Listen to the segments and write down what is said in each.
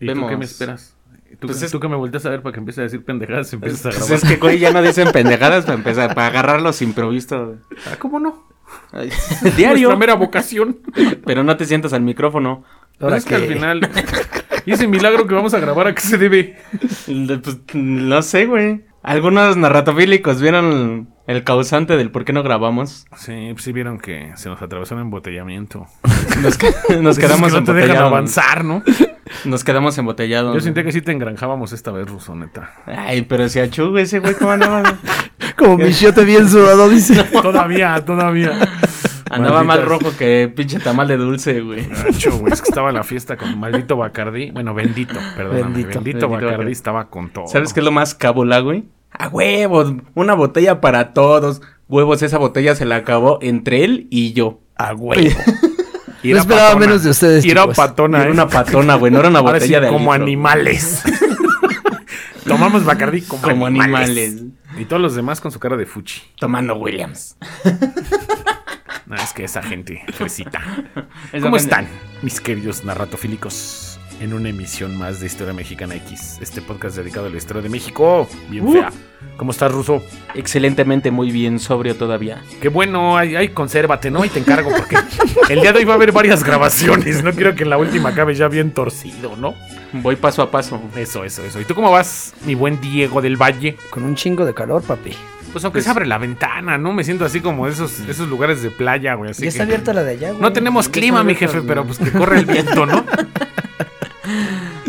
¿Y Vemos. tú qué me esperas? ¿Tú, Pues que- es- tú que me volteas a ver para que empiece a decir pendejadas y empieces a Pues grabar. es que, güey, ya no dicen pendejadas para empezar, para agarrar los. Ah, ¿Cómo no? Ay, Nuestra Diario. mera vocación. Pero no te sientas al micrófono. Ahora es que al que- final... ¿Y ese milagro que vamos a grabar a qué se debe? Pues, no sé, güey. Algunos narratofílicos vieron el causante del por qué no grabamos. Sí, pues sí vieron que se nos atravesó un embotellamiento. Nos, que- nos Esos quedamos que no te dejan embotellados. avanzar, ¿no? Nos quedamos embotellados. Yo sentía que sí te engranjábamos esta vez, Ruso, neta. Ay, pero si achú, ese güey, ¿cómo andaba? Como mi bien sudado, dice. Todavía, todavía. Andaba más Malditas. rojo que pinche tamal de dulce, güey. Es que estaba en la fiesta con maldito Bacardí. Bueno, bendito, perdóname. Bendito, Bendito. Bendito Bacardí Bacardí. estaba con todo. ¿Sabes qué es lo más cabula, güey? A huevos, una botella para todos. Huevos, esa botella se la acabó entre él y yo. A huevo. Y No era esperaba patona. menos de ustedes, Y era chicos. patona, Era ¿eh? una patona, güey, no era una botella sí, de como litro. animales. Tomamos Bacardí como, Como animales. animales. Y todos los demás con su cara de fuchi. Tomando Williams. No, es que esa gente fresita. Esa ¿Cómo están, mis queridos narratofílicos? En una emisión más de Historia Mexicana X, este podcast dedicado a la historia de México. Bien Uh. fea. ¿Cómo estás, Ruso? Excelentemente muy bien sobrio todavía. Qué bueno, ay, ay, consérvate, ¿no? Y te encargo porque el día de hoy va a haber varias grabaciones. No quiero que en la última acabe ya bien torcido, ¿no? Voy paso a paso. Eso, eso, eso. ¿Y tú cómo vas, mi buen Diego del Valle? Con un chingo de calor, papi. Pues aunque Pues- se abre la ventana, ¿no? Me siento así como esos, esos lugares de playa, güey. Así ya que- está abierta la de allá, güey. No tenemos Ya clima, mi jefe, pero pues que corre el viento, ¿no?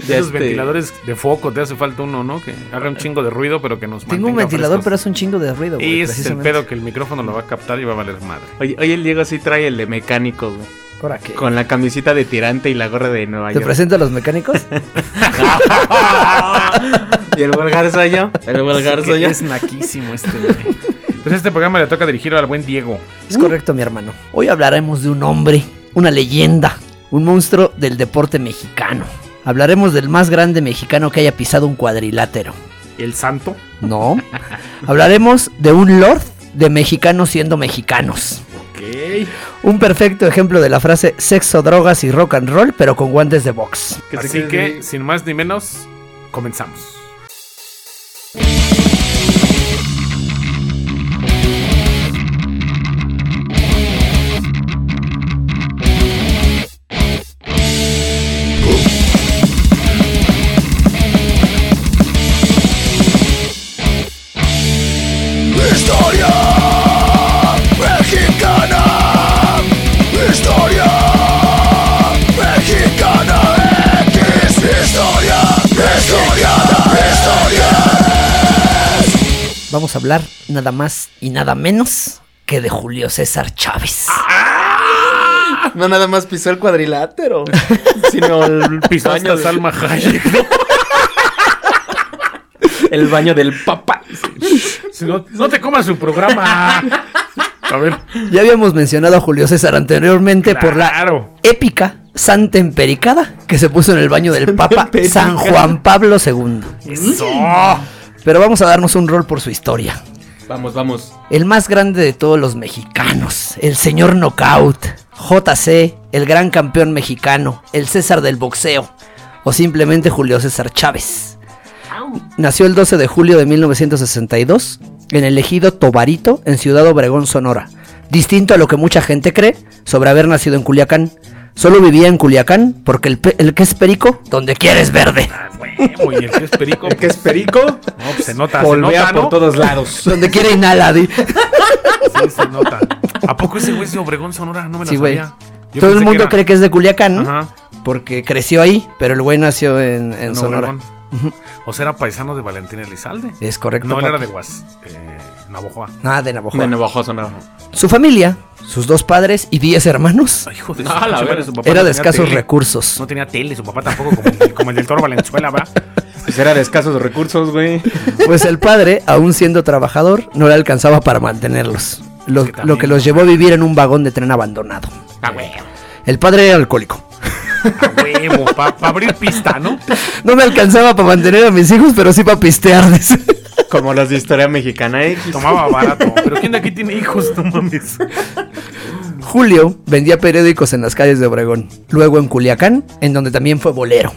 Ya Esos este- ventiladores de foco, te hace falta uno, ¿no? Que haga un chingo de ruido, pero que nos Tengo un ventilador, pero es un chingo de ruido, güey. Y ese es el pedo que el micrófono lo va a captar y va a valer madre. Oye, oye, el Diego sí trae el de mecánico, güey. ¿Para qué? Con la camisita de tirante y la gorra de Nueva ¿Te York. presento a los mecánicos? y el vulgar soy yo. El vulgar Es, soy yo. es naquísimo este, güey. Pues este programa le toca dirigirlo al buen Diego. Es correcto, mi hermano. Hoy hablaremos de un hombre, una leyenda, un monstruo del deporte mexicano. Hablaremos del más grande mexicano que haya pisado un cuadrilátero. El santo. No. Hablaremos de un lord de mexicanos siendo mexicanos. Un perfecto ejemplo de la frase sexo, drogas y rock and roll, pero con guantes de box. ¿Qué te Así que, sin más ni menos, comenzamos. Vamos a hablar nada más y nada menos que de Julio César Chávez. No nada más pisó el cuadrilátero, sino el Pisó hasta de- Salma Hayek. ¿no? el baño del papá. Si no, no te comas su programa. A ver. Ya habíamos mencionado a Julio César anteriormente por la épica Santa Empericada que se puso en el baño del Papa. San Juan Pablo II. Eso. Pero vamos a darnos un rol por su historia. Vamos, vamos. El más grande de todos los mexicanos, el señor Knockout, JC, el gran campeón mexicano, el César del boxeo, o simplemente Julio César Chávez. Nació el 12 de julio de 1962 en el ejido Tobarito, en Ciudad Obregón, Sonora. Distinto a lo que mucha gente cree sobre haber nacido en Culiacán. Solo vivía en Culiacán porque el, pe- el que es perico, donde quieres verde. Ah, y el que es perico. El que es perico, No, pues se nota, se nota, por ¿no? todos lados. Donde quiere inhala, di. Sí, se nota. ¿A poco ese güey es de Obregón, Sonora? No me lo Sí, sabía. Todo el mundo era- cree que es de Culiacán, Ajá. porque creció ahí, pero el güey nació en, en en Sonora. Obregón. O sea, era paisano de Valentín Elizalde. Es correcto. No, él era de Guas. Eh, Navojoa. Nada de Navajo. De Navajo Sonora. Su familia, sus dos padres y diez hermanos, Ay, hijo de Ah, la madre, su papá era no de escasos tele. recursos. No tenía tele, su papá tampoco, como el, del- como el del Toro Valenzuela, ¿va? Pues era de escasos recursos, güey. Pues el padre, aún siendo trabajador, no le alcanzaba para mantenerlos. Lo, que también, lo que los llevó a vivir en un vagón de tren abandonado. A huevo. El padre era alcohólico. A huevo, para abrir pista, ¿no? No me alcanzaba para mantener a mis hijos, pero sí para pistear. Como los de historia mexicana X. Tomaba barato. Pero ¿quién de aquí tiene hijos? No mames. Julio vendía periódicos en las calles de Obregón, luego en Culiacán, en donde también fue bolero.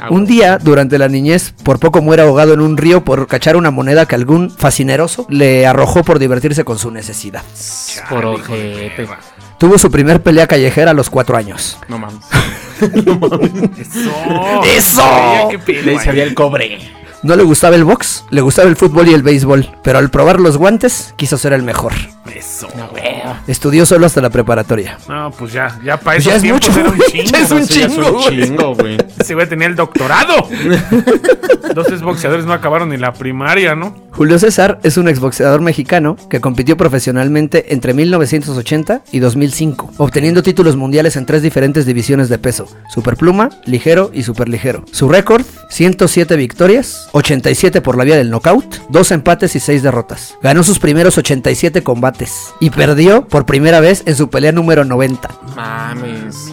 Ah, Un día, durante la niñez, por poco muere ahogado en un río por cachar una moneda que algún fascineroso le arrojó por divertirse con su necesidad. Por ojete. Tuvo su primer pelea callejera a los cuatro años. No mames. Eso. ¡Eso! Sabía qué pedo, Le eh. sabía el cobre. No le gustaba el box, le gustaba el fútbol y el béisbol, pero al probar los guantes quiso ser el mejor. Eso. Estudió solo hasta la preparatoria. No, pues ya, ya para Pues esos ya es mucho, era un chingo. ya es un Eso ya chingo, güey. chingo, güey. Ese güey tenía el doctorado. Dos tres boxeadores no acabaron ni la primaria, ¿no? Julio César es un exboxeador mexicano que compitió profesionalmente entre 1980 y 2005, obteniendo títulos mundiales en tres diferentes divisiones de peso, superpluma, ligero y superligero. Su récord, 107 victorias, 87 por la vía del knockout, 2 empates y 6 derrotas. Ganó sus primeros 87 combates y perdió por primera vez en su pelea número 90. Mames.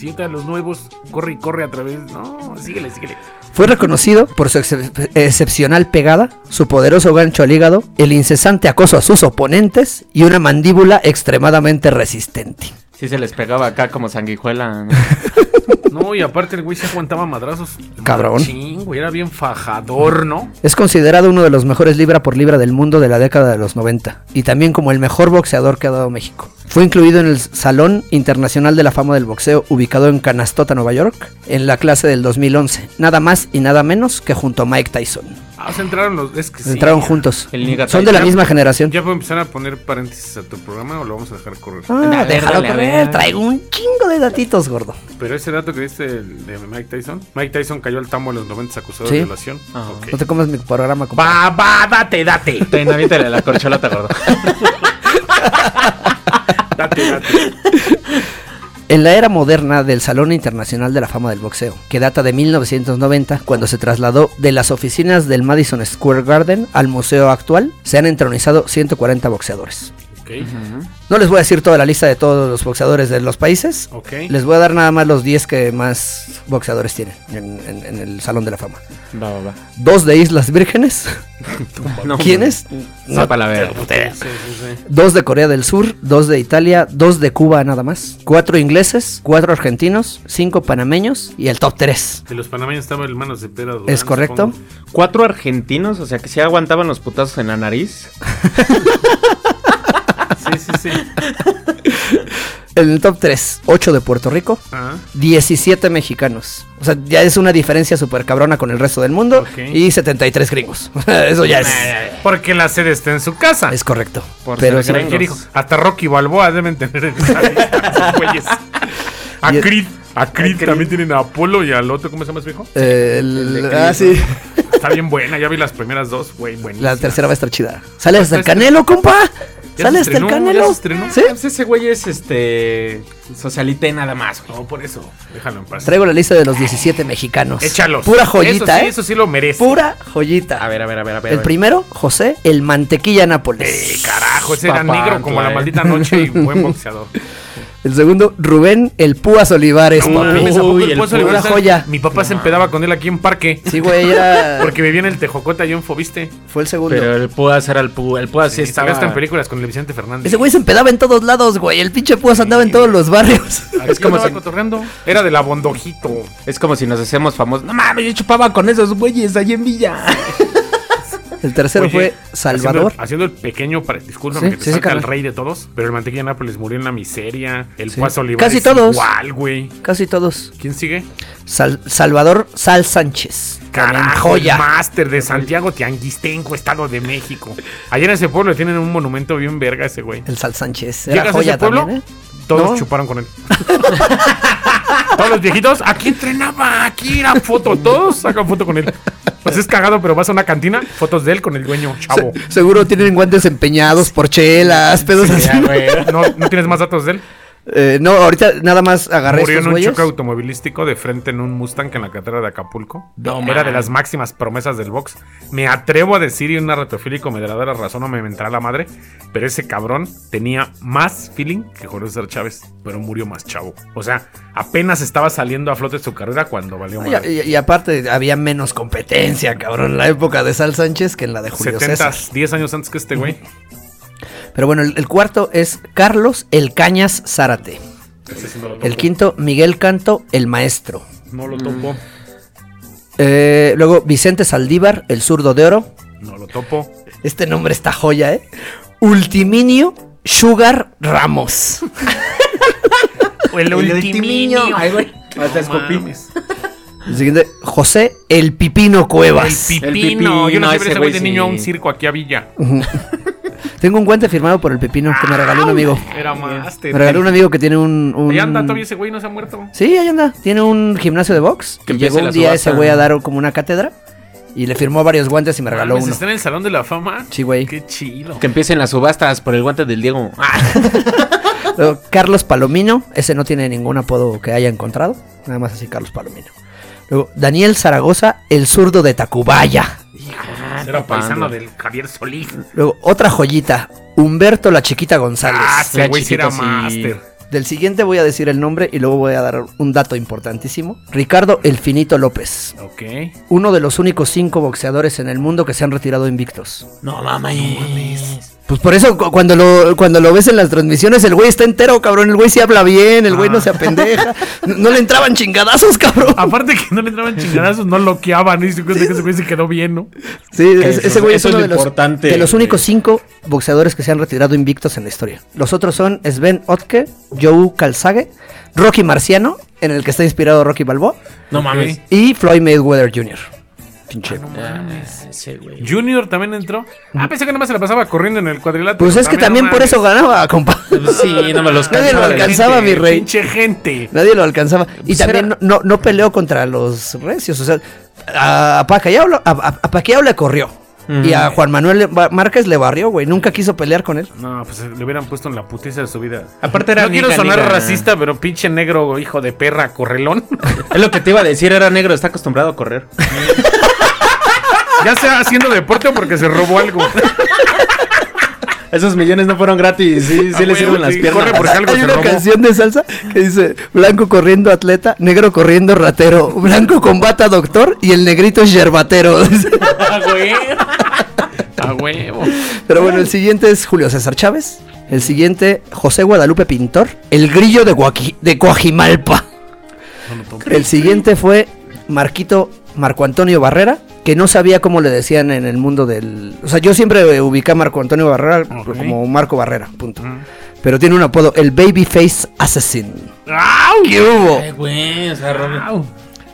Si los nuevos corre y corre a través. No, síguele, síguele. Fue reconocido por su excep- excepcional pegada, su poderoso gancho al hígado, el incesante acoso a sus oponentes y una mandíbula extremadamente resistente. Sí se les pegaba acá como sanguijuela. ¿no? No, y aparte el güey se aguantaba madrazos. Cabrón. Sí, güey, era bien fajador, ¿no? Es considerado uno de los mejores libra por libra del mundo de la década de los 90 y también como el mejor boxeador que ha dado México. Fue incluido en el Salón Internacional de la Fama del Boxeo ubicado en Canastota, Nueva York, en la clase del 2011, nada más y nada menos que junto a Mike Tyson. Ah, se entraron los. Es que sí. Entraron juntos. El Son de la misma generación. ¿Ya puedo empezar a poner paréntesis a tu programa o lo vamos a dejar correr? Ah, A déjalo correr, traigo un chingo de datitos, gordo. Pero ese dato que diste de Mike Tyson. Mike Tyson cayó al tambo en los 90 acusado Sí. de violación. Ah. Ok. No te comas mi programa. Va, va, date, date. Aviéntale la corcholata, gordo. Date, date. En la era moderna del Salón Internacional de la Fama del Boxeo, que data de 1990, cuando se trasladó de las oficinas del Madison Square Garden al museo actual, se han entronizado 140 boxeadores. No les voy a decir toda la lista de todos los boxeadores de los países. Ok. Les voy a dar nada más los 10 que más boxeadores tienen en, en- en el Salón de la Fama. Va, va, va. Dos de Islas Vírgenes. No, ¿Quiénes? No, para la ver. Sí, sí, sí. Dos de Corea del Sur, dos de Italia, dos de Cuba nada más, cuatro ingleses, cuatro argentinos, cinco panameños y el top 3. De los panameños estaba el manos de pera. Durán, ¿Es correcto? supongo. Cuatro argentinos, o sea que sí aguantaban los putazos en la nariz. Sí. En el top 3, 8 de Puerto Rico, Ah, 17 mexicanos. O sea, ya es una diferencia súper cabrona con el resto del mundo. Ok. Y 73 gringos. Eso ya es, porque la sede está en su casa. es correcto. Por Pero. Hasta Rocky Balboa deben tener en. A Creed, a Creed también tienen a Apolo y al otro, ¿cómo se llama ese viejo? eh, el- El ah, sí. Está bien buena, ya vi las primeras dos, güey, buenísima. La tercera va a estar chida. Sale hasta el Está canelo, compa. ¿Ya Sale hasta el canelo. se? ¿Sí? Pues ese güey es este. Socialité nada más, güey. No, por eso, déjalo en paz. Traigo la lista de los 17 mexicanos. Échalos. Pura eso joyita, sí, ¿eh? Eso sí lo merece. Pura joyita. A ver, a ver, a ver, a ver. El a ver. primero, José, el mantequilla Nápoles. Eh, carajo, ese era Papá, negro como la maldita noche y buen boxeador. El segundo, Rubén, el Púas Olivares. No papi. mames, ¿a poco Uy, el el Puesto puro- Olivares? Una joya. Mi papá se empedaba con él aquí en parque. Sí, güey, era. Porque vivía en el Tejocote allá en Fobiste. Fue el segundo. Pero el Púas era el Púas. El Púas sí, Sí, estaba. hasta en películas con el Vicente Fernández. Ese güey se empedaba en todos lados, güey. El pinche Púas andaba en todos los barrios. es como si- cotorreando. Era de la Bondojito. Es como si nos hacemos famosos. No mames, yo chupaba con esos güeyes ahí en Villa. El tercero Oye, fue Salvador. Haciendo, haciendo el pequeño, discúlpame Sí, que te sí, sí, saca el rey de todos, pero el mantequilla de Nápoles murió en la miseria. El. Paso Olivares Casi todos. igual, güey. Casi todos. ¿Quién sigue? Sal- Salvador Sal Sánchez. Carajo, joya. el máster de Santiago Tianguistenco, Estado de México. Allá en ese pueblo tienen un monumento bien verga ese güey. El Sal Sánchez. Era ¿Llegas a ese pueblo? también, ¿eh? Todos No. chuparon con él. todos los viejitos, aquí entrenaba, aquí era foto, todos sacan foto con él. Pues es cagado, pero vas a una cantina, fotos de él con el dueño, chavo. Se- seguro tienen guantes empeñados por chelas, pedos así. Ya. ¿No, ¿No tienes más datos de él? Eh, no, ahorita nada más agarré Murió en un güeyes. choque automovilístico de frente en un Mustang en la carretera de Acapulco. No, Era de las máximas promesas del box. Me atrevo a decir, y una retofílico me dará la razón o me mentará la madre, pero ese cabrón tenía más feeling que Jorge César Chávez, pero murió más chavo. O sea, apenas estaba saliendo a flote su carrera cuando valió Y, y- y aparte había menos competencia, cabrón, en la época de Sal Sánchez que en la de Julio 70, César. 10 años antes que este güey. Pero bueno, el, el cuarto es Carlos El Cañas Zárate. Ese sí no lo topo. El quinto, Miguel Canto El Maestro. No lo topo. Eh, luego Vicente Saldívar, el zurdo de oro. No lo topo. Este nombre está joya, ¿eh? Ultiminio Sugar Ramos. El, ultiminio. Ay, güey. Hasta. El siguiente, José El Pipino El Cuevas. pipino. El Yo no pipino, sé ese ese güey güey de sí. niño a un circo aquí a Villa. Tengo un guante firmado por el Pipino que me regaló un amigo. Era máster. Me regaló un amigo que tiene un... un- Ahí anda, todavía ese güey no se ha muerto. Sí, ahí anda. Tiene un gimnasio de box. Que llegó un la día subasta. ese güey a dar como una cátedra. Y le firmó varios guantes y me regaló Mames, uno. ¿Está en el Salón de la Fama? Sí, güey. Qué chido. Que empiecen las subastas por el guante del Diego. Ah, Luego, Carlos Palomino. Ese no tiene ningún apodo que haya encontrado. Nada más así, Carlos Palomino. Luego, Daniel Zaragoza, el zurdo de Tacubaya. Era paisano del Javier Solís. Luego, otra joyita. Humberto la Chiquita González. Ah, ese güey sí era máster. Del siguiente voy a decir el nombre y luego voy a dar un dato importantísimo. Ricardo El Finito López. Ok. Uno de los únicos cinco boxeadores en el mundo que se han retirado invictos. no mames. Pues por eso cu- cuando lo, cuando lo ves en las transmisiones, el güey está entero, cabrón. El güey sí habla bien, el güey no se apendeja. No, no le entraban chingadazos, cabrón. Aparte que no le entraban chingadazos, no loqueaban. Y se cuenta que ese güey se quedó bien, ¿no? Sí, Que es- eso- ese güey es uno de los, de los únicos cinco boxeadores que se han retirado invictos en la historia. Los otros son Sven Otke, Joe Calzage, Rocky Marciano, en el que está inspirado Rocky Balboa, No mames. y Floyd Mayweather Jr. Pinche. Ah, ese güey. Junior también entró. Ah, pensé que nada más se la pasaba corriendo en el cuadrilátero. Pues es que también no por mames. eso ganaba, compa. Sí, no me los Nadie lo alcanzaba, Gente, mi rey. Pinche gente. Nadie lo alcanzaba. Y Pues también era- no, no, no peleó contra los recios. O sea, a, a Pacquiao, lo- a, a- a Pacquiao le corrió. Y a Juan Manuel Márquez le barrió, güey. Nunca quiso pelear con él. No, pues le hubieran puesto en la putiza de su vida. Aparte era No quiero sonar niga. racista, pero pinche negro, hijo de perra, correlón. Es lo que te iba a decir, era negro, está acostumbrado a correr. Ya sea haciendo deporte o porque se robó algo. Esos millones no fueron gratis, sí, sí Ah, le sirven las piernas. corre porque algo Hay se una robó. canción de salsa que dice blanco corriendo atleta, negro corriendo ratero, blanco combata doctor y el negrito es yerbatero. Ah, güey. A huevo. Pero bueno, el siguiente es Julio César Chávez. El siguiente, José Guadalupe Pintor. El grillo de, Guaqui- de Coajimalpa. El siguiente fue Marquito Marco Antonio Barrera, que no sabía cómo le decían en el mundo del... O sea, yo siempre ubicé a Marco Antonio Barrera como Marco Barrera, punto. Pero tiene un apodo, el Babyface Assassin. ¿Qué hubo? Ay, güey, o sea,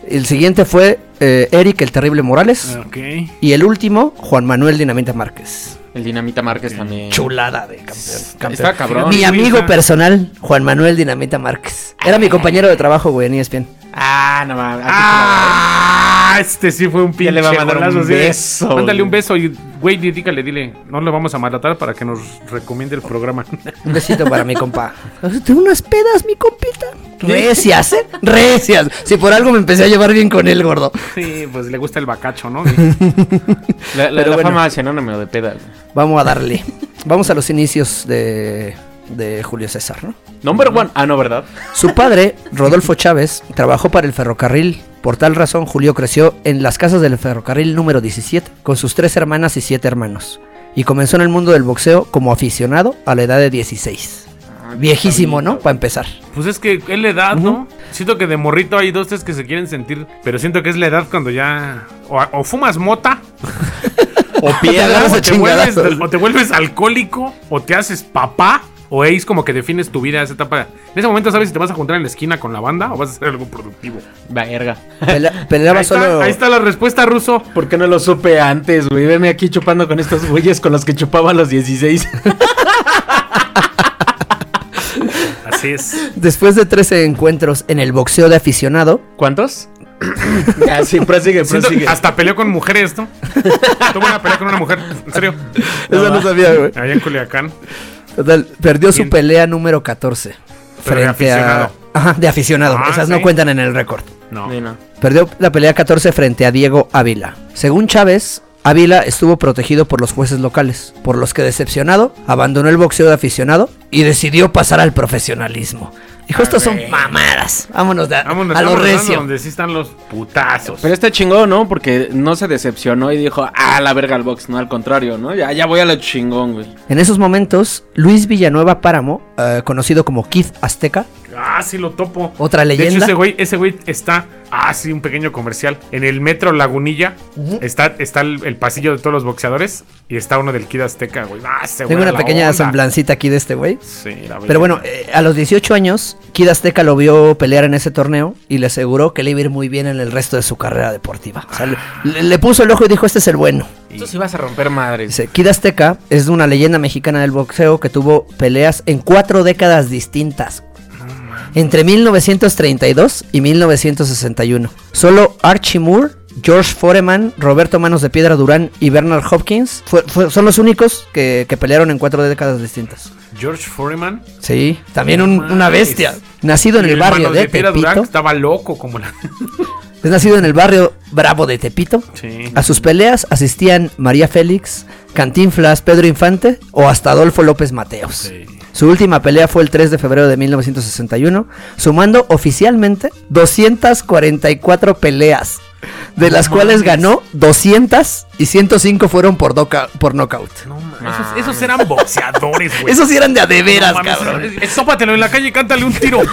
El siguiente fue eh, Eric el Terrible Morales. Ok. Y el último, Juan Manuel Dinamita Márquez. El Dinamita Márquez también. Chulada de campeón. Está cabrón. Mi amigo personal, Juan Manuel Dinamita Márquez. Era mi compañero de trabajo, güey, en ESPN. Ah, no mames. aquí Ah, este sí fue un pinche le va a mandar golazo, un sí. beso, Mándale güey. un beso y, güey, dígale, dile, no lo vamos a malatar para que nos recomiende el programa. Un besito para mi compa. Tengo unas pedas, mi compita. Recias, ¿eh? Recias. Si por algo me empecé a llevar bien con él, gordo. sí, pues le gusta el bacacho, ¿no? La, la, la bueno. fama de peda. güey. Vamos a darle. Vamos a los inicios de, de Julio César, ¿no? Number one. Ah, no, ¿verdad? Su padre, Rodolfo Chávez, trabajó para el ferrocarril. Por tal razón, Julio creció en las casas del ferrocarril número 17, con sus tres hermanas y siete hermanos. Y comenzó en el mundo del boxeo como aficionado a la edad de 16. Viejísimo, ¿no? Para empezar. Pues es que es la edad, ¿no? Siento que de morrito hay dos, tres que se quieren sentir, pero siento que es la edad cuando ya o, o fumas mota, O o te, vuelves, o te vuelves alcohólico, o te haces papá, o es como que defines tu vida esa etapa. En ese momento sabes si te vas a juntar en la esquina con la banda o vas a hacer algo productivo. Verga. Pelea- peleaba Ahí está, solo. ahí está la respuesta, Ruso. ¿Por qué no lo supe antes, güey? Veme aquí chupando con estos güeyes con los que chupaba a los 16. Así es. Después de 13 encuentros en el boxeo de aficionado, ¿Cuántos? ah, sí, prosigue, Siento- prosigue. hasta peleó con mujeres, ¿no? Tuvo una pelea con una mujer, en serio. eso no sabía, güey. Allá en Culiacán. Total, perdió su pelea número 14. Pero de aficionado. a. Ajá, de aficionado. Ah, Esas no cuentan en el récord. No. No. Perdió la pelea 14 frente a Diego Ávila. Según Chávez, Ávila estuvo protegido por los jueces locales, por los que decepcionado abandonó el boxeo de aficionado y decidió pasar al profesionalismo. Dijo, estos son mamadas. Vámonos, de- Vámonos, a lo vámonos, recio. donde sí están los putazos. Pero está chingón, ¿no? Porque no se decepcionó y dijo, ah, la verga al box, no, al contrario, ¿no? Ya, ya voy a lo chingón, güey. En esos momentos, Luis Villanueva Páramo, eh, conocido como Kid Azteca, Ah, sí lo topo. Otra De hecho, leyenda. ese güey, ese güey está. Ah, sí, un pequeño comercial. En el metro Lagunilla está, está el, el pasillo de todos los boxeadores y está uno del Kid Azteca, güey. Ah, ese Tengo una la pequeña onda. semblancita aquí de este güey. Sí, la Pero bueno, eh, a los 18 años, Kid Azteca lo vio pelear en ese torneo y le aseguró que le iba a ir muy bien en el resto de su carrera deportiva. O sea, le, le- le puso el ojo y dijo, este es el bueno. Sí vas a romper madres. Dice, Kid Azteca es una leyenda mexicana del boxeo que tuvo peleas en cuatro décadas distintas. Entre 1932 y 1961. Solo Archie Moore, George Foreman, Roberto Manos de Piedra Durán y Bernard Hopkins fue- fue- son los únicos que, que pelearon en cuatro décadas distintas. George Foreman. Sí, también un- una bestia. Nacido en el barrio de Piedra Durán Tepito. estaba loco como la. Es nacido en el barrio Bravo de Tepito. Sí. A sus peleas asistían María Félix, Cantinflas, Pedro Infante o hasta Adolfo López Mateos. Sí. Su última pelea fue el 3 de febrero de 1961, sumando oficialmente 244 peleas, de las cuales ganó 200 y 105 fueron por, doca- por knockout. No mames. Esos, esos eran boxeadores, güey. Esos eran de a de veras, No mames, cabrón. es- es- Sópatelo en la calle y cántale un tiro.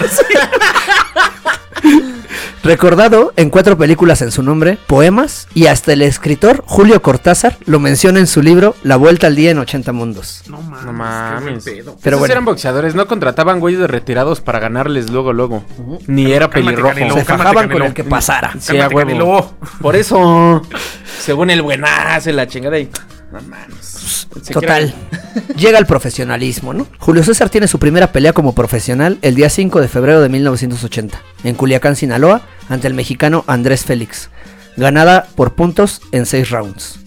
Recordado en cuatro películas en su nombre, poemas, y hasta el escritor Julio Cortázar lo menciona en su libro La Vuelta al Día en 80 Mundos. No mames. No mames. qué pedo. Pero Esos bueno. eran boxeadores, no contrataban güeyes de retirados para ganarles luego, luego. Ni era Cálmate, pelirrojo. Canelo. Se cálmate, fajaban con el que pasara. Sí, a Cálmate, huevo. Canelo. Por eso, según el buenazo, la chingada y... No mames. Se Total. Llega el profesionalismo, ¿no? Julio César tiene su primera pelea como profesional el día 5 de febrero de 1980, en Culiacán, Sinaloa, ante el mexicano Andrés Félix, ganada por puntos en 6 rounds.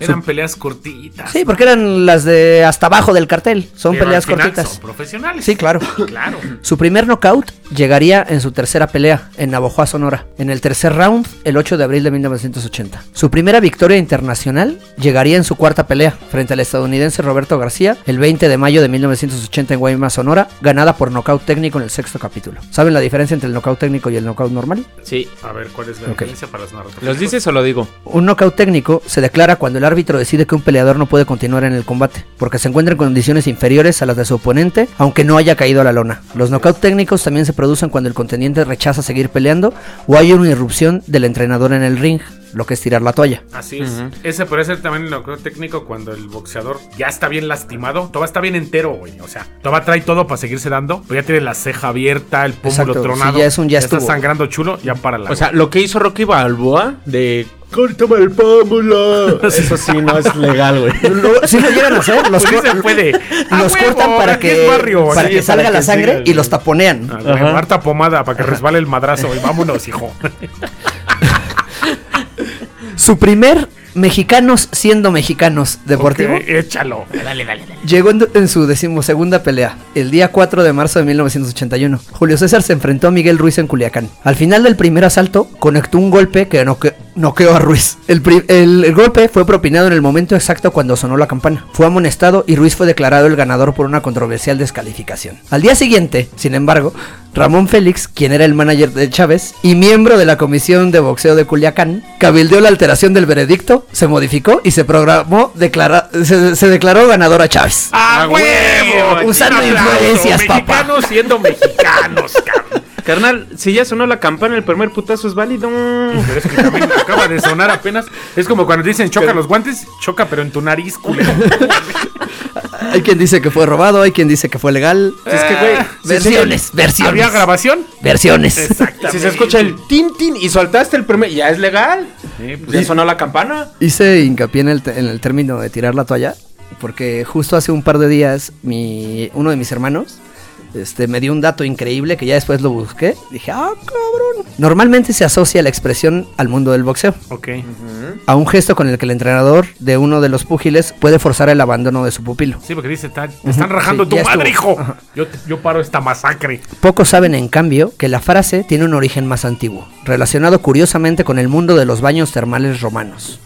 Eran peleas cortitas. Sí, porque eran las de hasta abajo del cartel, son Pero peleas al final cortitas. Son profesionales. Sí, claro. Claro. Su primer knockout llegaría en su tercera pelea, en Navojoa, Sonora, en el tercer round, el 8 de abril de 1980. Su primera victoria internacional llegaría en su cuarta pelea, frente al estadounidense Roberto García, el 20 de mayo de 1980 en Guaymas, Sonora, ganada por nocaut técnico en el sexto capítulo. ¿Saben la diferencia entre el nocaut técnico y el nocaut normal? Sí. A ver, ¿cuál es la diferencia para los narradores? ¿Los dices o lo digo? Un knockout técnico se declara cuando el árbitro decide que un peleador no puede continuar en el combate, porque se encuentra en condiciones inferiores a las de su oponente, aunque no haya caído a la lona. Los knockout técnicos también se producen cuando el contendiente rechaza seguir peleando o hay una irrupción del entrenador en el ring, lo que es tirar la toalla. Así es. Ese puede ser también el knockout técnico cuando el boxeador ya está bien lastimado. Todavía está bien entero, güey. O sea, todavía trae todo para seguirse dando. Pero ya tiene la ceja abierta, el pómulo Exacto, tronado. sí, ya es un ya está sangrando chulo, ya para la. O sea, lo que hizo Rocky Balboa de... ¡Córtame el pómulo! Eso sí no es legal, güey. Si lo llegan a hacer, los, Pues sí se puede. A los huevo, cortan para que, barrio, para sí, que salga para la que sangre siga, y los taponean. Ah, Ajá. harta pomada para que resbale el madrazo. Y vámonos, hijo. Su primer mexicanos siendo mexicanos deportivo. Échalo. Llegó en, en su decimosegunda pelea, el día 4 de marzo de 1981. Julio César se enfrentó a Miguel Ruiz en Culiacán. Al final del primer asalto, conectó un golpe que noque- noqueó a Ruiz. El, pri- el- el golpe fue propinado en el momento exacto cuando sonó la campana. Fue amonestado y Ruiz fue declarado el ganador por una controversial descalificación. Al día siguiente, sin embargo, Ramón Félix, quien era el manager de Chávez y miembro de la comisión de boxeo de Culiacán, cabildeó la alteración del veredicto, se modificó y se programó declara- se, se declaró ganador a Chávez. ¡A ¡A huevo! Usando influencias, papá. Mexicanos siendo mexicanos, cabrón. Carnal, si ya sonó la campana, el primer putazo es válido. Pero es que también acaba de sonar apenas. Es como cuando te dicen choca los guantes, choca pero en tu nariz, culero. Hay quien dice que fue robado, hay quien dice que fue legal. Es que, güey, versiones, versiones. ¿Había grabación? Versiones. Exactamente. Si se escucha el tin tin y soltaste el primer, ya es legal. Sí, pues, Ya sonó la campana. Hice hincapié en el, en el término de tirar la toalla, porque justo hace un par de días mi, uno de mis hermanos este, me dio un dato increíble que ya después lo busqué. Dije, ah, cabrón. Normalmente se asocia la expresión al mundo del boxeo, Ok. a un gesto con el que el entrenador de uno de los púgiles puede forzar el abandono de su pupilo. Sí, porque dice, "Está- te están rajando sí, tu madre, estuvo. hijo. Yo, yo paro esta masacre. Pocos saben, en cambio, que la frase tiene un origen más antiguo, relacionado curiosamente con el mundo de los baños termales romanos.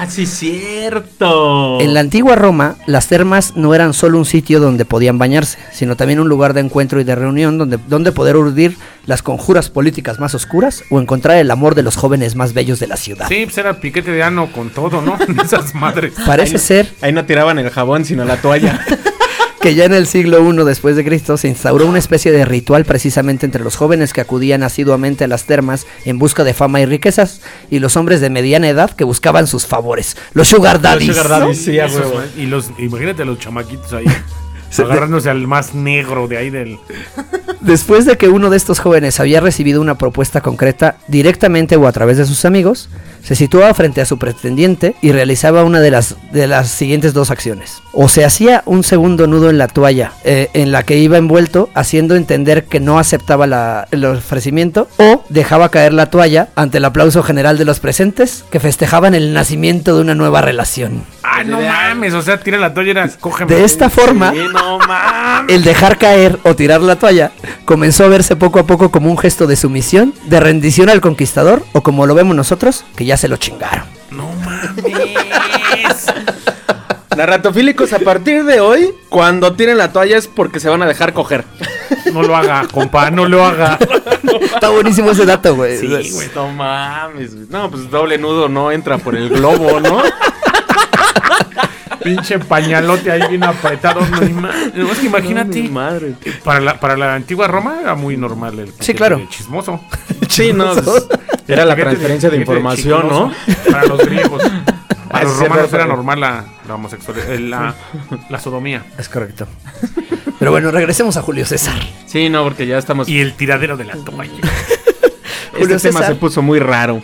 Ah, sí, cierto. En la antigua Roma, las termas no eran solo un sitio donde podían bañarse, sino también un lugar de encuentro y de reunión donde, donde poder urdir las conjuras políticas más oscuras o encontrar el amor de los jóvenes más bellos de la ciudad. Sí, pues era piquete de ano con todo, ¿no? Esas madres. Parece ser, Ahí no tiraban el jabón, sino la toalla. que ya en el siglo I después de Cristo se instauró una especie de ritual precisamente entre los jóvenes que acudían asiduamente a las termas en busca de fama y riquezas y los hombres de mediana edad que buscaban sus favores, los sugar daddies. sugar daddies, sí, a Esos, huevo. y los, imagínate a los chamaquitos ahí. Se- agarrándose al más negro de ahí del. Después de que uno de estos jóvenes había recibido una propuesta concreta directamente o a través de sus amigos, se situaba frente a su pretendiente y realizaba una de las, de las siguientes dos acciones. O se hacía un segundo nudo en la toalla eh, en la que iba envuelto, haciendo entender que no aceptaba la- el ofrecimiento, o dejaba caer la toalla ante el aplauso general de los presentes que festejaban el nacimiento de una nueva relación. ¡Ah, no mames! O sea, tira la toalla y era, cógeme. De esta forma, Sí, no mames. el dejar caer o tirar la toalla comenzó a verse poco a poco como un gesto de sumisión, de rendición al conquistador o como lo vemos nosotros, que ya se lo chingaron. ¡No mames! Narratofílicos, a partir de hoy, cuando tiren la toalla es porque se van a dejar coger. No lo haga, compa, no lo haga. Está buenísimo ese dato, güey. Sí, güey, no mames. güey. No, pues doble nudo no entra por el globo, ¿no? Pinche pañalote ahí bien apretado. No, es que imagínate. Madre. Para la, para la antigua Roma era muy normal el Sí, claro. el chismoso. Sí, no. pues, era la transferencia de información, ¿no? Para los griegos. Para los romanos era normal la, la homosexualidad, eh, la, la sodomía. Es correcto. Pero bueno, regresemos a Julio César. Sí, no, porque ya estamos. Y el tiradero de la toalla. este Julio tema César. se puso muy raro.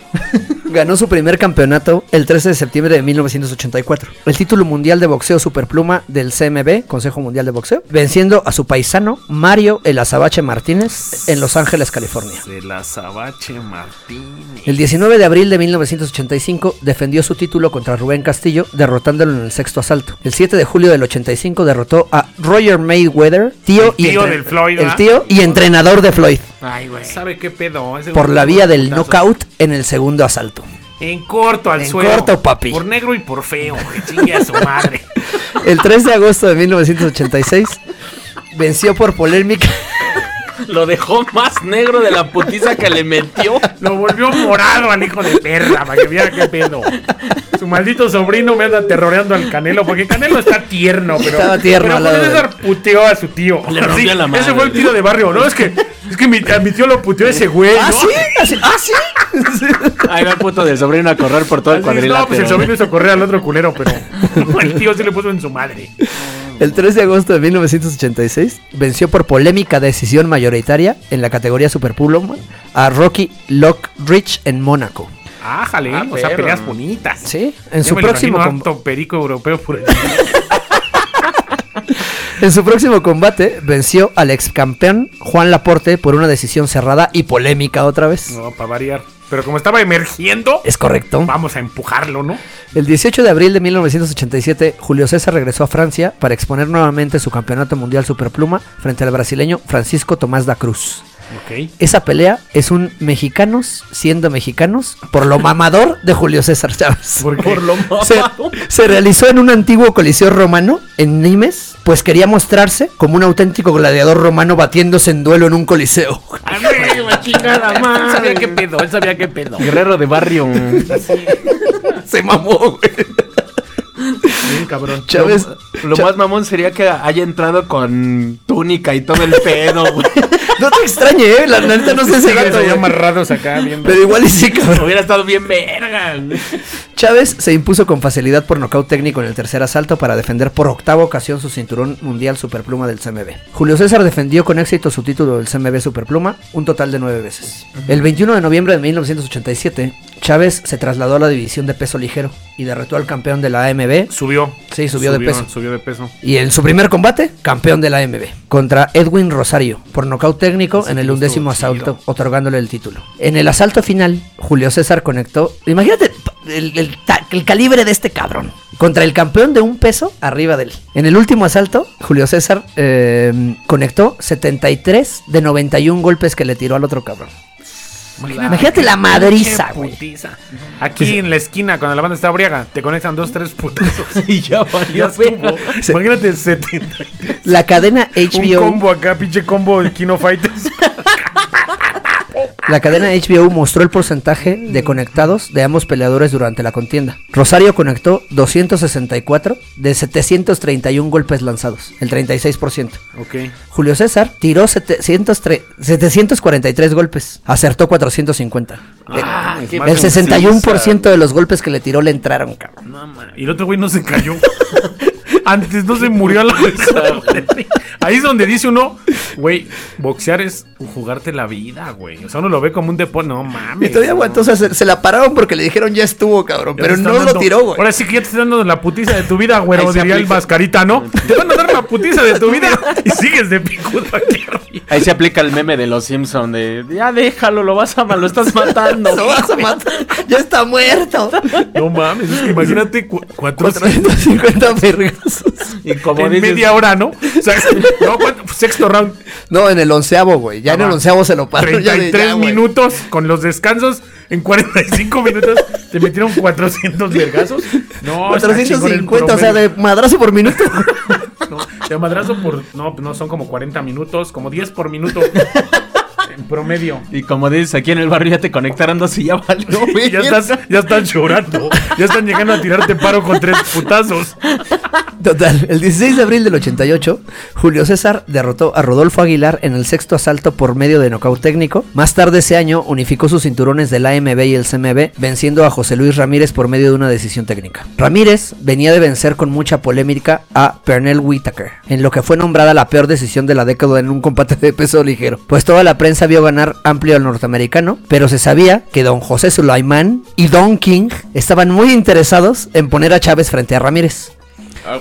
Ganó su primer campeonato el 13 de septiembre de 1984. El título mundial de boxeo superpluma del CMB, Consejo Mundial de Boxeo, venciendo a su paisano Mario El Azabache Martínez en Los Ángeles, California. De la Sabache Martínez. El 19 de abril de 1985 defendió su título contra Rubén Castillo, derrotándolo en el sexto asalto. El 7 de julio del 85 derrotó a Roger Mayweather, tío, El y tío entre- del Floyd, el tío y entrenador de Floyd, Ay, güey. ¿Sabe qué pedo? Ese por la vía del knockout en el segundo asalto. En corto al En suelo. corto, papi. Por negro y por feo. Que chingue a su madre. El 3 de agosto de 1986 venció por polémica. Lo dejó más negro de la putiza que le metió. Lo volvió morado al hijo de perra, para que viera qué pedo. Su maldito sobrino me anda terroreando al Canelo, porque Canelo está tierno, pero. Estaba tierno Pero. César puteó a su tío. Le rompió la madre. Ese fue el tiro de barrio. No, es que, es que mi, a mi tío lo puteó ese güey. ¿Ah, ¿no? sí? ¿Ah, sí? ¿Ah, sí? Ahí va el puto del sobrino a correr por todo el cuadrilátero. no, pues el sobrino hizo correr al otro culero, pero el tío se le puso en su madre. El 3 de agosto de 1986 venció por polémica decisión mayoritaria en la categoría Superpluma a Rocky Lockridge en Mónaco. Ájale, Ah, o sea, peleas bonitas. Sí, en Ya su me próximo imagino com- harto perico europeo por el... En su próximo combate venció al ex campeón Juan Laporte por una decisión cerrada y polémica otra vez. No, para variar. Pero como estaba emergiendo, Es correcto. vamos a empujarlo, ¿no? El 18 de abril de 1987, Julio César regresó a Francia para exponer nuevamente su campeonato mundial superpluma frente al brasileño Francisco Tomás da Cruz. Ok. Esa pelea es un mexicanos siendo mexicanos por lo mamador de Julio César Chávez. ¿Por lo Se, mamado. se realizó en un antiguo coliseo romano en Nimes, pues quería mostrarse como un auténtico gladiador romano batiéndose en duelo en un coliseo. A ver, la chingada Él sabía qué pedo, él sabía qué pedo. Guerrero de barrio. Se mamó, güey. Bien cabrón. Chávez, Lo más mamón sería que haya entrado con túnica y todo el pedo, güey. no te extrañe, eh. La neta no sé ahí güey. amarrados acá viendo. Pero igual y sí, cabrón. Hubiera estado bien verga. Chávez se impuso con facilidad por nocaut técnico en el tercer asalto para defender por octava ocasión su cinturón mundial superpluma del CMB. Julio César defendió con éxito su título del CMB superpluma un total de nueve veces. El 21 de noviembre de 1987, Chávez se trasladó a la división de peso ligero y derrotó al campeón de la AMB. Subió. Sí, subió de peso. Subió de peso. Y en su primer combate, campeón de la AMB, contra Edwin Rosario, por nocaut técnico Ese en el undécimo asalto, otorgándole el título. En el asalto final, Julio César conectó, imagínate el, el ta- el calibre de este cabrón, contra el campeón de un peso arriba de él. En el último asalto, Julio César eh, conectó 73 de 91 golpes que le tiró al otro cabrón. Imagínate la madriza, güey. putiza. Aquí en la esquina, cuando la banda está briaga, te conectan dos, tres putazos. Y ya. Se- Imagínate 70. La cadena Un HBO combo acá, pinche combo de Kino Fighters. La cadena HBO mostró el porcentaje de conectados de ambos peleadores durante la contienda. Rosario conectó 264 de 731 golpes lanzados, el 36%. Ok. Julio César tiró 703 743 golpes, acertó 450. Ah, qué el 61% de los golpes que le tiró le entraron, cabrón. No. Y el otro güey no se cayó. Antes no se murió a la vez. Ahí es donde dice uno, güey, boxear es jugarte la vida, güey. O sea, uno lo ve como un deporte. No mames. Y todavía no. aguantó, o sea, se, se la pararon porque le dijeron ya estuvo, cabrón, Ya pero no lo tiró, güey. Ahora sí que ya te están dando la putiza de tu vida, güero, diría el mascarita, ¿no? Te van a dar la putiza de tu vida y sigues de picudo aquí arriba. Ahí se aplica el meme de los Simpson de ya déjalo, lo vas a lo estás matando. Lo vas a matar, ya está muerto. No mames, es que imagínate cu- 400 450 vergazos. Y como en dices, media hora, ¿no? O sea, no, ¿cuánto? sexto round, No, en el onceavo, güey. Ya en el Ah, onceavo se lo ya de- 33 ya, güey. minutos con los descansos. En 45 minutos te metieron 400 vergazos. No, está chingón el 450, o sea, de madrazo por minuto. No, de madrazo por. No, no son como 40 minutos, como 10 por minuto. promedio. y como dices, aquí en el barrio ya te conectaron dos y ya valió. Ya estás, ya están llorando. Ya están llegando a tirarte paro con tres putazos. Total, el 16 de abril del 88, Julio César derrotó a Rodolfo Aguilar en el sexto asalto por medio de nocaut técnico. Más tarde ese año unificó sus cinturones del AMB y el CMB, venciendo a José Luis Ramírez por medio de una decisión técnica. Ramírez venía de vencer con mucha polémica a Pernell Whitaker, en lo que fue nombrada la peor decisión de la década en un combate de peso ligero, pues toda la prensa vio ganar amplio al norteamericano, pero se sabía que don José Sulaimán y Don King estaban muy interesados en poner a Chávez frente a Ramírez.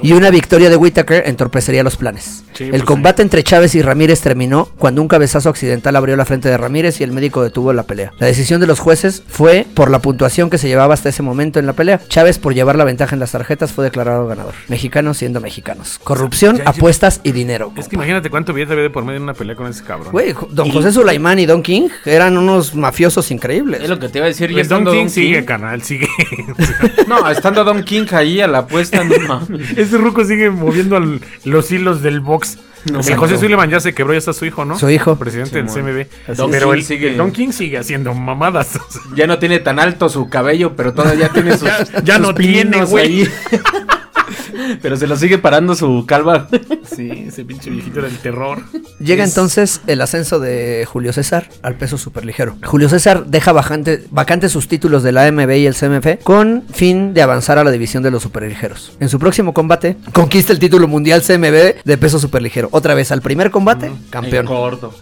Y una victoria de Whitaker entorpecería los planes. Sí, el pues combate entre Chávez y Ramírez terminó cuando un cabezazo accidental abrió la frente de Ramírez y el médico detuvo la pelea. La decisión de los jueces fue por la puntuación que se llevaba hasta ese momento en la pelea. Chávez, por llevar la ventaja en las tarjetas, fue declarado ganador. Mexicanos siendo mexicanos. Corrupción, Ya, ya, ya. apuestas y dinero. Es que imagínate cuánto billete había de por medio en una pelea con ese cabrón. Güey, don José Sulaimán y Don King eran unos mafiosos increíbles. Es lo que te iba a decir. Pues Don King Don sigue, King- canal, sigue. No, estando Don King ahí a la apuesta, no mames. Ese ruco sigue moviendo al- los hilos del box. No, el. José Sullivan ya se quebró, ya está su hijo, ¿no? Su hijo. Presidente del. CMB. Don pero King el, sigue- el Don King sigue haciendo mamadas. Ya no tiene tan alto su cabello, pero todavía tiene sus. Ya- ya sus no tiene, güey. pero se lo sigue parando su calva. sí, ese pinche viejito era el terror. Llega Es- entonces el ascenso de Julio César al peso superligero. Julio César deja vacante, vacante sus títulos de la AMB y el CMF con fin de avanzar a la división de los superligeros. En su próximo combate, conquista el título mundial CMB de peso superligero. Otra vez al primer combate, campeón.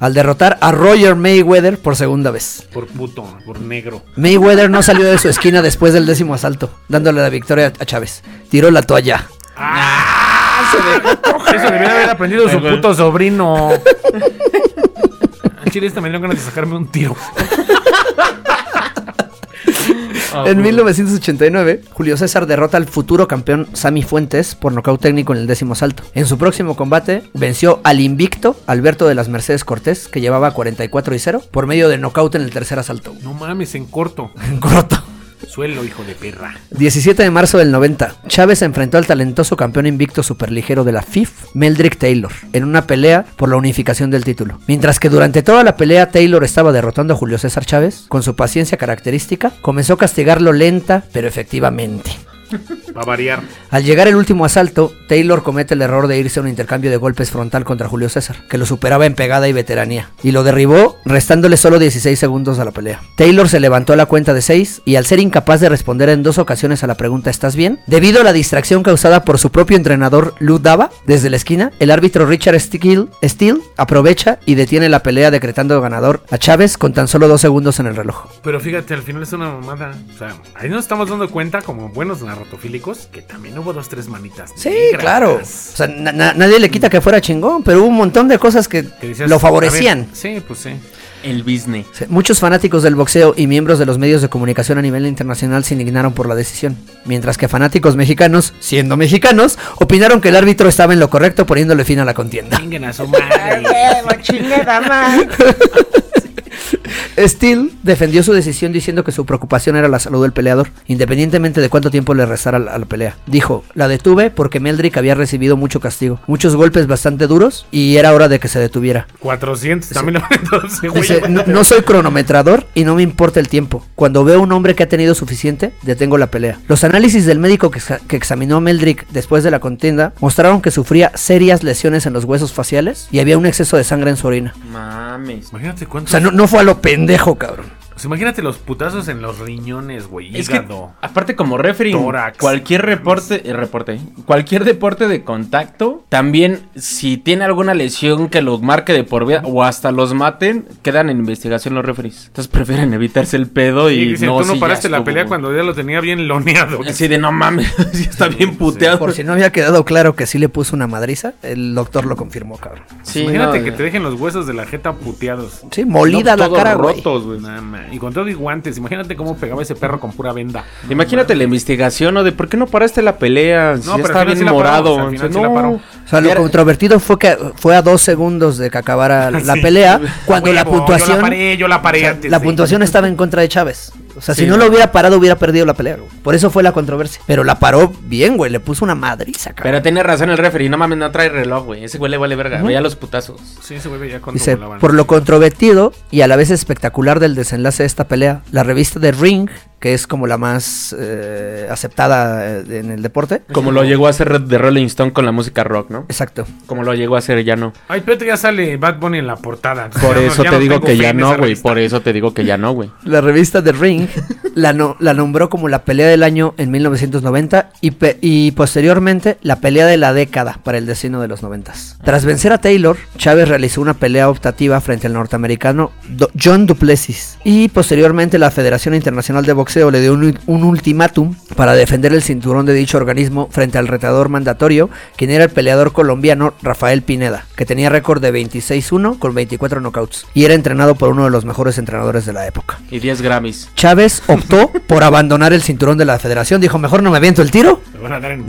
Al derrotar a Roger Mayweather por segunda vez. Por puto, por negro. Mayweather no salió de su esquina después del décimo asalto, dándole la victoria a Chávez. Tiró la toalla. Eso debería haber aprendido su puto sobrino. Chile esta me dieron ganas de sacarme un tiro. Ah, En güey. 1989, Julio César derrota al futuro campeón Sammy Fuentes por nocaut técnico en el décimo asalto. En su próximo combate, venció al invicto Alberto de las Mercedes Cortés, que llevaba 44 y 0, por medio de nocaut en el tercer asalto. No mames, en corto. En corto. Suelo, hijo de perra. 17 de marzo del 90, Chávez se enfrentó al talentoso campeón invicto superligero de la FIF, Meldrick Taylor, en una pelea por la unificación del título. Mientras que durante toda la pelea Taylor estaba derrotando a Julio César Chávez, con su paciencia característica, comenzó a castigarlo lenta, pero efectivamente. Va a variar. Al llegar el último asalto, Taylor comete el error de irse a un intercambio de golpes frontal contra Julio César, que lo superaba en pegada y veteranía, y lo derribó restándole solo 16 segundos a la pelea. Taylor se levantó a la cuenta de 6 y al ser incapaz de responder en dos ocasiones a la pregunta ¿estás bien? Debido a la distracción causada por su propio entrenador Lou Dava, desde la esquina, el árbitro Richard Steele, Steele aprovecha y detiene la pelea decretando ganador a Chávez con tan solo dos segundos en el reloj. Pero fíjate, al final es una mamada. O sea, ahí nos estamos dando cuenta, como buenos narratofílicos, que también hubo dos, tres manitas. Sí, negras. claro. O sea, na- na- nadie le quita que fuera chingón, pero hubo un montón de cosas que Que decías, lo favorecían. ver, sí, pues sí. El business. Sí, Muchos fanáticos del boxeo y miembros de los medios de comunicación a nivel internacional se indignaron por la decisión, mientras que fanáticos mexicanos, siendo mexicanos, opinaron que el árbitro estaba en lo correcto poniéndole fin a la contienda. Chinguen a su madre. Steele defendió su decisión diciendo que su preocupación era la salud del peleador, independientemente de cuánto tiempo le restara a la, pelea. Dijo, la detuve porque Meldrick había recibido mucho castigo, muchos golpes bastante duros y era hora de que se detuviera. 400, también lo entonces, güey. Dice, no, no soy cronometrador y no me importa el tiempo. Cuando veo a un hombre que ha tenido suficiente, detengo la pelea. Los análisis del médico que, exa- que examinó a Meldrick después de la contienda mostraron que sufría serias lesiones en los huesos faciales y había un exceso de sangre en su orina. Mames. Imagínate O cuántos. sea, no, no fue a lo pendejo, cabrón. O sea, imagínate los putazos en los riñones, güey. Es que, aparte como referee, Tórax. cualquier reporte, eh, reporte, cualquier deporte de contacto, también si tiene alguna lesión que los marque de por vida o hasta los maten, quedan en investigación los referees. Entonces prefieren evitarse el pedo Y y dice, no tú no si paraste la pelea cuando ya lo tenía bien loneado. Así de no mames, ya está bien puteado. Por si no había quedado claro que sí le puso una madriza, el doctor lo confirmó, cabrón. Sí, Imagínate no, que ya. te dejen los huesos de la jeta puteados. Sí, molida No, la todos cara, güey. rotos, güey. Nah, Y con todo y guantes. Imagínate cómo pegaba ese perro con pura venda. Imagínate la investigación, ¿no? De por qué no paraste la pelea, si No, ya final bien sí morado. o sea, sí. O lo Era- controvertido fue que fue a dos segundos de que acabara la Sí. pelea cuando la puntuación Yo la paré, yo la paré o sea, antes. la sí. puntuación estaba en contra de Chávez. O sea, Sí, si no, no. lo hubiera parado, hubiera perdido la pelea. güey. Por eso fue la controversia. Pero la paró bien, güey. Le puso una madriza, cabrón. Pero tiene razón el referee, no mames, no trae reloj, güey. Ese güey le vale verga, veía los putazos. Sí, ese güey veía cuando Dice, por lo controvertido y a la vez espectacular del desenlace de esta pelea, la revista de Ring, que es como la más eh, aceptada eh, en el deporte. Como lo llegó a hacer de Rolling Stone con la música rock, ¿no? Exacto. Como lo llegó a hacer ya no. Ay, pero ya sale Bad Bunny en la portada. Por Ya eso te no digo que ya no, güey. Por eso te digo que ya no, güey. La revista The Ring la, no- la nombró como la pelea del año en 1990 y, pe- y posteriormente la pelea de la década para el destino de los 90. Tras vencer a Taylor, Chávez realizó una pelea optativa frente al norteamericano Do- John Duplessis y posteriormente la Federación Internacional de Boxeo le dio un, un ultimátum para defender el cinturón de dicho organismo frente al retador mandatorio, quien era el peleador colombiano Rafael Pineda, que tenía récord de 26-1 con 24 knockouts y era entrenado por uno de los mejores entrenadores de la época. Y 10 Grammys. Chávez optó por abandonar el cinturón de la federación. Dijo, mejor no me aviento el tiro.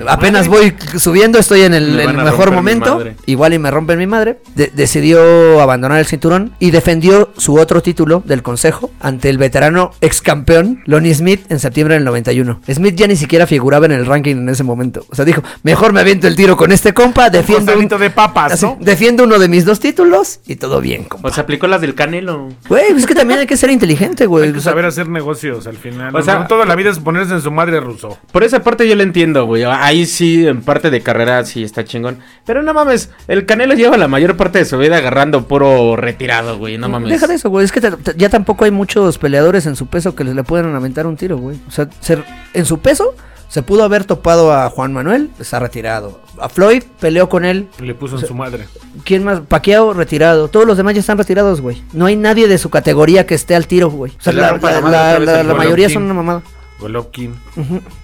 Apenas Madre. voy subiendo, estoy en el, Me en van el a mejor momento. Igual y me rompen mi madre. De- decidió abandonar el cinturón y defendió su otro título del consejo ante el veterano ex campeón Lonnie Smith en septiembre del 91. Smith ya ni siquiera figuraba en el ranking en ese momento. O sea, dijo, mejor me aviento el tiro con este compa, defiendo, un- de papas, así, ¿no? defiendo uno de mis dos títulos y todo bien, compa. O sea, aplicó las del Canelo. Güey, es que también hay que ser inteligente, güey. Hay que O sea, saber hacer negocios al final. O sea- toda la vida es ponerse en su madre ruso. Por esa parte yo lo entiendo, güey. Ahí sí, en parte de carrera sí está chingón. Pero no mames, el Canelo lleva la mayor parte de su vida agarrando puro retirado, güey. No mames. Deja de eso, güey. Es que te- te- ya tampoco hay muchos peleadores en su peso que les le puedan aventar un tiro, güey. O sea, ser- en su peso se pudo haber topado a Juan Manuel, está retirado. A Floyd peleó con él. Le puso en su madre. ¿Quién más? Paquiao retirado. Todos los demás ya están retirados, güey. No hay nadie de su categoría que esté al tiro, güey. O sea, la, mayoría son una mamada. Golovkin.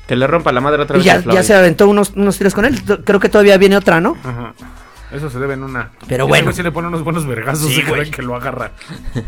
Que le rompa la madre otra Y vez. ya, a Floyd. ya se aventó unos, unos tiros con él. Creo que todavía viene otra, ¿no? Ajá. Eso se debe en una. Pero bueno. güey sí le pone unos buenos vergazos Sí, güey. que lo agarra.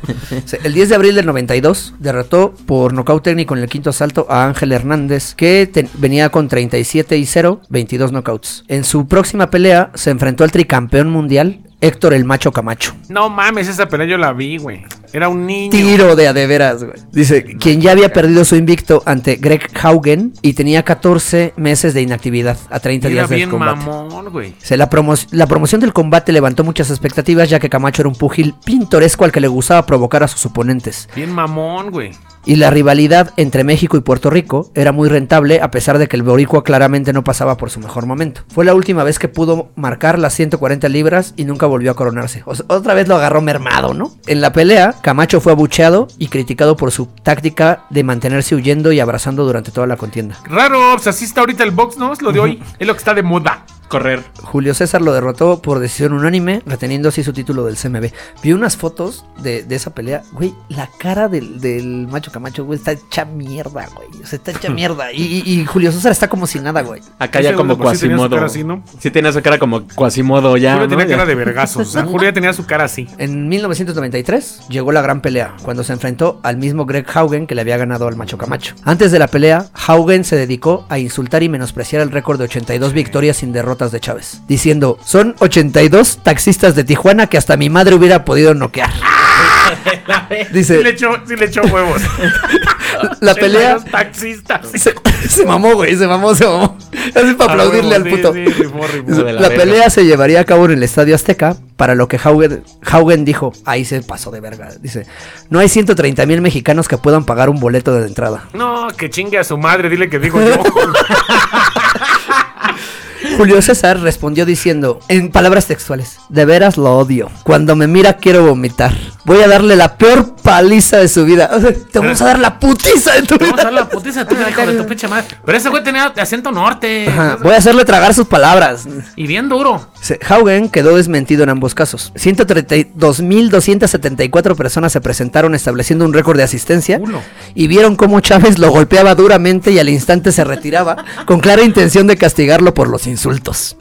El 10 de abril del 92 derrotó por nocaut técnico en el quinto asalto a Ángel Hernández, que venía con 37 y 0, 22 knockouts. En su próxima pelea se enfrentó al tricampeón mundial Héctor el Macho Camacho. No mames, esa pelea yo la vi, güey. Era un niño. Tiro de a de veras, güey. Dice, quien ya había perdido su invicto ante Greg Haugen y tenía 14 meses de inactividad a 30 Era días del bien combate. mamón, güey. Se la, promo- la promoción del combate levantó muchas expectativas ya que Camacho era un pugil pintoresco al que le gustaba provocar a sus oponentes. Bien mamón, güey. Y la rivalidad entre México y Puerto Rico era muy rentable a pesar de que el boricua claramente no pasaba por su mejor momento. Fue la última vez que pudo marcar las 140 libras y nunca volvió a coronarse. O sea, otra vez lo agarró mermado, ¿no? En la pelea, Camacho fue abucheado y criticado por su táctica de mantenerse huyendo y abrazando durante toda la contienda. Raro, pues así está ahorita el box, ¿no? Es lo de hoy. Es lo que está de moda. Correr. Julio César lo derrotó por decisión unánime, reteniendo así su título del CMB. Vi unas fotos de, de esa pelea. Güey, la cara del, del macho Camacho, güey, está hecha mierda, güey. O sea, está hecha mierda. Y, y- y Julio César está como si nada, güey. Acá ya como güey, sí tenía su Quasimodo. cara así, ¿no? Sí tenía su cara como Quasimodo ya. Julio ¿no? tenía Ya. cara de vergazos. O sea, Julio ya tenía su cara así. En 1993 llegó la gran pelea, cuando se enfrentó al mismo Greg Haugen que le había ganado al Macho Camacho. Antes de la pelea, Haugen se dedicó a insultar y menospreciar el récord de 82 victorias sin de Chávez, diciendo, son 82 taxistas de Tijuana que hasta mi madre hubiera podido noquear. Sí Dice, le echó, sí le echó huevos. la Sí, pelea taxistas. se, se mamó, güey, se mamó, se mamó. Así para Ah, aplaudirle al sí, puto. sí, rifó, rifó. La pelea se llevaría a cabo en el Estadio Azteca, para lo que Haugen, Haugen dijo, ahí se pasó de verga. Dice, no hay 130 mil mexicanos que puedan pagar un boleto de entrada. No, que chingue a su madre, dile que digo yo. Julio César respondió diciendo, en palabras textuales, de veras lo odio. Cuando me mira quiero vomitar. Voy a darle la peor paliza de su vida. Te vamos a dar la putiza de tu Vamos a vida. dar la putiza tuya, hijo de tu pinche madre. Pero ese güey tenía acento norte. Ajá, voy a hacerle tragar sus palabras. Y bien duro. Haugen quedó desmentido en ambos casos. 132.274 personas se presentaron estableciendo un récord de asistencia Culo. y vieron cómo Chávez lo golpeaba duramente y al instante se retiraba con clara intención de castigarlo por los insultos.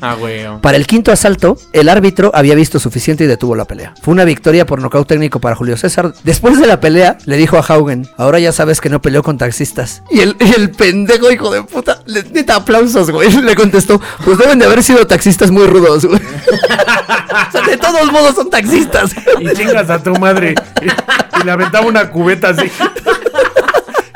Ah, güey. Para el quinto asalto, el árbitro había visto suficiente y detuvo la pelea. Fue una victoria por nocaut técnico para Julio César. Después de la pelea, le dijo a Haugen, ahora ya sabes que no peleó con taxistas. Y el, y el pendejo hijo de puta, le, neta aplausos, güey. Le contestó, pues deben de haber sido taxistas muy rudos, güey. O sea, de todos modos son taxistas. Y chingas a tu madre. Y, y le aventaba una cubeta así.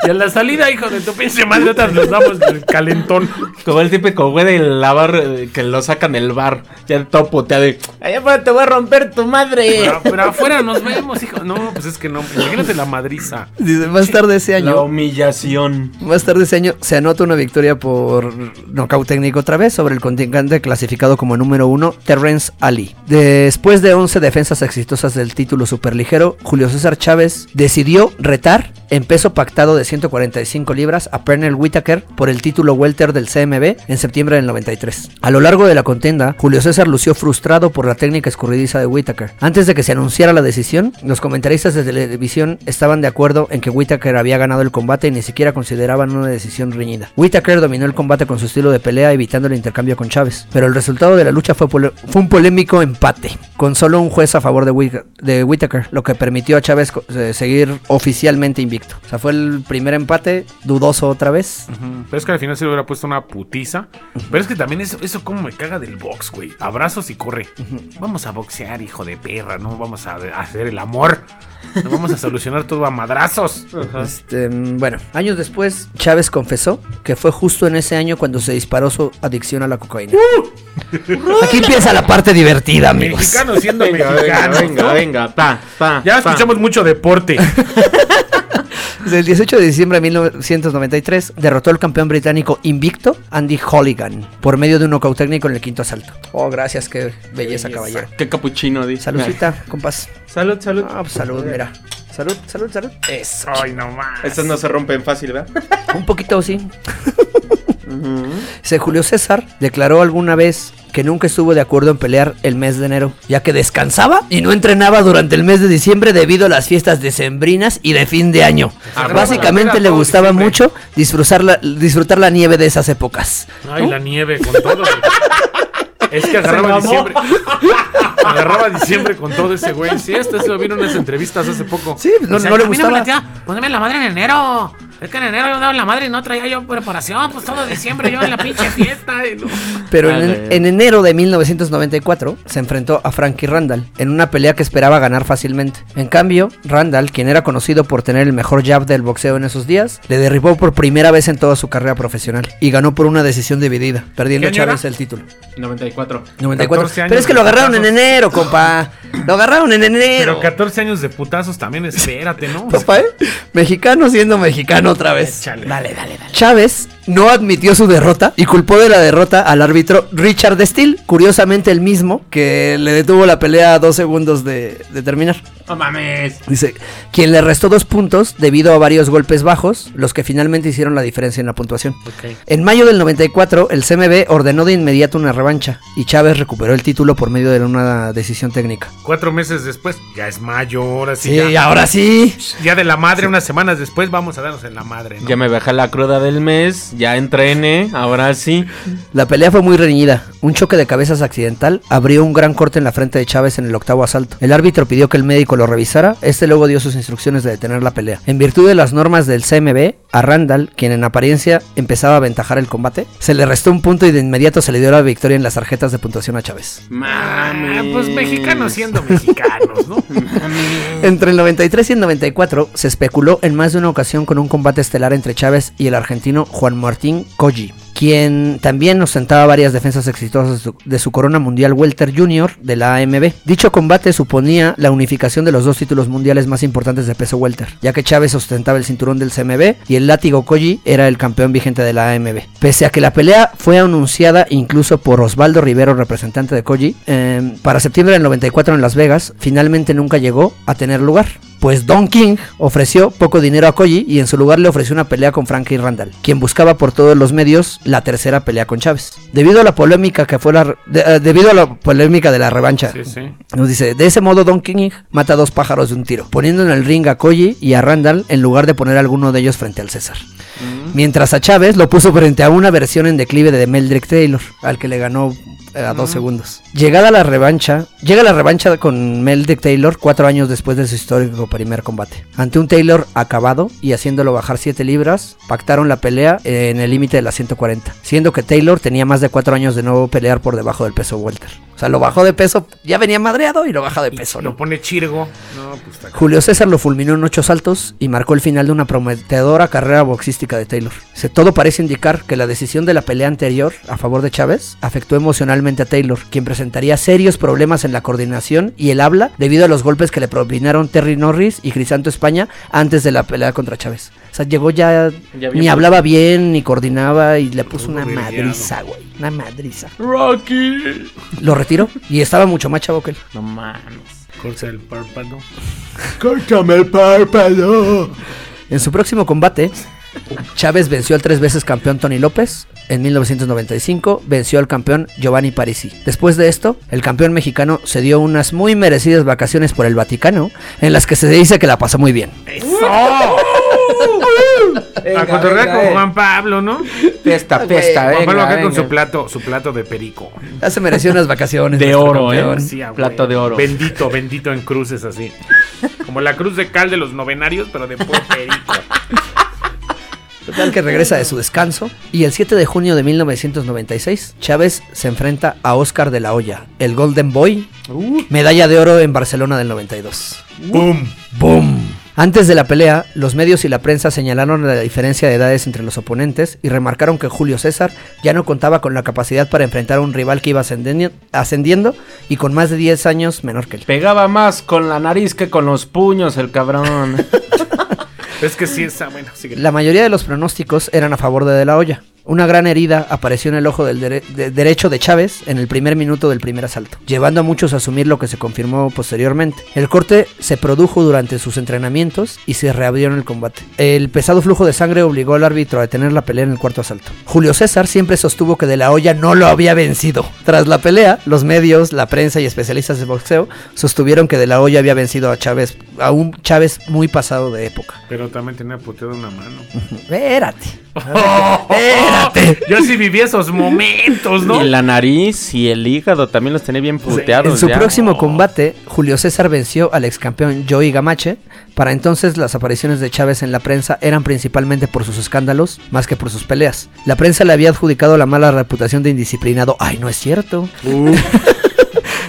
Y a la salida, hijo de tu pinche madre, otras nos damos el calentón. Como el típico güey del bar eh, que lo sacan del bar. Ya todo puteado. y, Allá afuera te voy a romper tu madre. Pero, pero afuera nos vemos, hijo. No, pues es que no. Imagínate la madriza. Dice, más tarde ese La año, humillación. más tarde ese año se anota una victoria por nocaut técnico otra vez sobre el contingente clasificado como número uno, Terrence Ali. Después de 11 defensas exitosas del título superligero, Julio César Chávez decidió retar en peso pactado de 145 libras a Pernell Whitaker por el título welter del CMB en septiembre del 93. A lo largo de la contienda, Julio César lució frustrado por la técnica escurridiza de Whitaker. Antes de que se anunciara la decisión, los comentaristas de televisión estaban de acuerdo en que Whitaker había ganado el combate y ni siquiera consideraban una decisión reñida. Whitaker dominó el combate con su estilo de pelea evitando el intercambio con Chávez, pero el resultado de la lucha fue, fue un polémico empate, con solo un juez a favor de, Whit- Whitaker, lo que permitió a Chávez eh, seguir oficialmente invicto. O sea, fue el primer empate, dudoso otra vez. Pero es que al final se le hubiera puesto una putiza. Pero es que también eso, eso como me caga del box, güey. Abrazos y corre. Vamos a boxear, hijo de perra. No vamos a hacer el amor. No vamos a solucionar todo a madrazos. Este, bueno, años después, Chávez confesó que fue justo en ese año cuando se disparó su adicción a la cocaína. Aquí empieza la parte divertida, amigos. Mexicano siendo Venga, mexicano. venga, venga. Pa, pa, Ya pa. escuchamos mucho deporte. Desde el 18 de diciembre de 1993 derrotó al campeón británico invicto Andy Holligan por medio de un nocaut técnico en el quinto asalto. Oh, gracias, qué belleza, caballero. Qué capuchino, dice. Saludcita, compás. Salud, salud. Ah, pues salud, mira. Salud, salud, salud. Eso. Ay, no más. Estas no se rompen fácil, ¿verdad? Un poquito sí. Se Julio César declaró alguna vez que nunca estuvo de acuerdo en pelear el mes de enero, ya que descansaba y no entrenaba durante el mes de diciembre debido a las fiestas decembrinas y de fin de año. Ah, Básicamente le gustaba diciembre. mucho disfrutar la, disfrutar la nieve de esas épocas. Ay, la nieve con todo. Es que agarraba diciembre. Agarraba diciembre con todo ese güey. Sí, esto se lo vieron en unas entrevistas hace poco. Sí, no, le "A mí me gustaba. latía ponerme la madre en enero. Es que en enero yo daba la madre y no traía yo preparación. Pues todo diciembre yo en la pinche fiesta. y no. Pero en, enero de 1994 se enfrentó a Frankie Randall en una pelea que esperaba ganar fácilmente. En cambio, Randall, quien era conocido por tener el mejor jab del boxeo en esos días, le derribó por primera vez en toda su carrera profesional y ganó por una decisión dividida, perdiendo ¿Qué año Chávez el título. 94. 94. 14 años Pero es que lo agarraron en enero, compa. Lo agarraron en enero. Pero 14 años de putazos también, espérate, ¿no? Papá, ¿eh? Mexicano siendo mexicano otra vez. Dale, dale, dale. Chávez no admitió su derrota y culpó de la derrota al árbitro Richard Steele, curiosamente el mismo que le detuvo la pelea a dos segundos de, de terminar. No mames. Dice, quien le restó dos puntos debido a varios golpes bajos, los que finalmente hicieron la diferencia en la puntuación. Ok. En mayo del 94, el CMB ordenó de inmediato una revancha y Chávez recuperó el título por medio de una decisión técnica. Cuatro meses después, ya es mayo, ahora sí. Sí, ya, ahora sí. ya de la madre, unas semanas después, vamos a darnos en la madre, ¿no? Ya me bajé la cruda del mes, ya entrené, ahora sí. La pelea fue muy reñida. Un choque de cabezas accidental abrió un gran corte en la frente de Chávez en el octavo asalto. El árbitro pidió que el médico lo revisara, este luego dio sus instrucciones de detener la pelea. En virtud de las normas del CMB, a Randall, quien en apariencia empezaba a aventajar el combate, se le restó un punto y de inmediato se le dio la victoria en las tarjetas de puntuación a Chávez. Ah, pues mexicanos siendo mexicanos, ¿no? Entre el 93 y el 94 se especuló en más de una ocasión con un combate estelar entre Chávez y el argentino Juan Martín Colli, quien también ostentaba varias defensas exitosas de su, corona mundial Welter Junior de la AMB. Dicho combate suponía la unificación de los dos títulos mundiales más importantes de peso welter, ya que Chávez ostentaba el cinturón del CMB y el látigo Colli era el campeón vigente de la AMB. Pese a que la pelea fue anunciada incluso por Osvaldo Rivero, representante de Colli, eh, para septiembre del 94 en Las Vegas, finalmente nunca llegó a tener lugar. Pues Don King ofreció poco dinero a Koji y en su lugar le ofreció una pelea con Frankie Randall, quien buscaba por todos los medios la tercera pelea con Chávez. Debido a la polémica que fue la de- eh, debido a la polémica de la revancha, Sí, sí. nos dice, de ese modo Don King mata dos pájaros de un tiro, poniendo en el ring a Koji y a Randall en lugar de poner a alguno de ellos frente al César. Mientras a Chávez lo puso frente a una versión en declive de Meldrick Taylor, al que le ganó a dos segundos. Llegada la revancha, llega la revancha con Meldrick Taylor cuatro años después de su histórico primer combate. Ante un Taylor acabado y haciéndolo bajar 7 libras, pactaron la pelea en el límite de las 140, siendo que Taylor tenía más de cuatro años de no pelear por debajo del peso welter. O sea, lo bajó de peso, ya venía madreado y lo baja de peso, ¿no? Lo pone Chirgo. No, pues está Julio César lo fulminó en ocho saltos y marcó el final de una prometedora carrera boxística de Taylor. Se- todo parece indicar que la decisión de la pelea anterior a favor de Chávez afectó emocionalmente a Taylor, quien presentaría serios problemas en la coordinación y el habla debido a los golpes que le propinaron Terry Norris y Crisanto España antes de la pelea contra Chávez. O sea, llegó ya, Ya bien ni hablaba bien, ni coordinaba y le puso una madriza, güey. Una madriza. Rocky. Lo retiró y estaba mucho más chavo que él. No mames. Corta el párpado. Córtame el párpado. En su próximo combate, Chávez venció al tres veces campeón Tony López. En 1995 venció al campeón Giovanni Parisi. Después de esto, el campeón mexicano se dio unas muy merecidas vacaciones por el Vaticano, en las que se dice que la pasó muy bien. A cotorrear con Juan Pablo, ¿no? Fiesta, Güey, fiesta, Juan venga, Pablo acá con venga. su plato, su plato de perico. Ya se mereció unas vacaciones. De oro, ¿eh? Sí, Plato de oro. Bendito, bendito en cruces así. Como la cruz de cal de los novenarios, pero de puro perico. Total que regresa de su descanso y el 7 de junio de 1996 Chávez se enfrenta a Oscar de la Hoya, el Golden Boy, medalla de oro en Barcelona del 92. ¡Bum! ¡Boom! Antes de la pelea, los medios y la prensa señalaron la diferencia de edades entre los oponentes y remarcaron que Julio César ya no contaba con la capacidad para enfrentar a un rival que iba ascendiendo, ascendiendo y con más de 10 años menor que él. Pegaba más con la nariz que con los puños, el cabrón. Es que sí está bueno. Sigue. La mayoría de los pronósticos eran a favor de De La Hoya. Una gran herida apareció en el ojo del dere- de- derecho de Chávez en el primer minuto del primer asalto, llevando a muchos a asumir lo que se confirmó posteriormente. El corte se produjo durante sus entrenamientos y se reabrió en el combate. El pesado flujo de sangre obligó al árbitro a detener la pelea en el cuarto asalto. Julio César siempre sostuvo que De La Hoya no lo había vencido. Tras la pelea, los medios, la prensa y especialistas de boxeo sostuvieron que De La Hoya había vencido a Chávez, a un Chávez muy pasado de época. Pero también tenía puteado una mano. Espérate. Espérate. Yo sí viví esos momentos, ¿no? Y la nariz y el hígado también los tenía bien puteados. En su ya. próximo combate, Julio César venció al ex campeón Joey Gamache. Para entonces, las apariciones de Chávez en la prensa eran principalmente por sus escándalos, más que por sus peleas. La prensa le había adjudicado la mala reputación de indisciplinado. ¡Ay, no es cierto!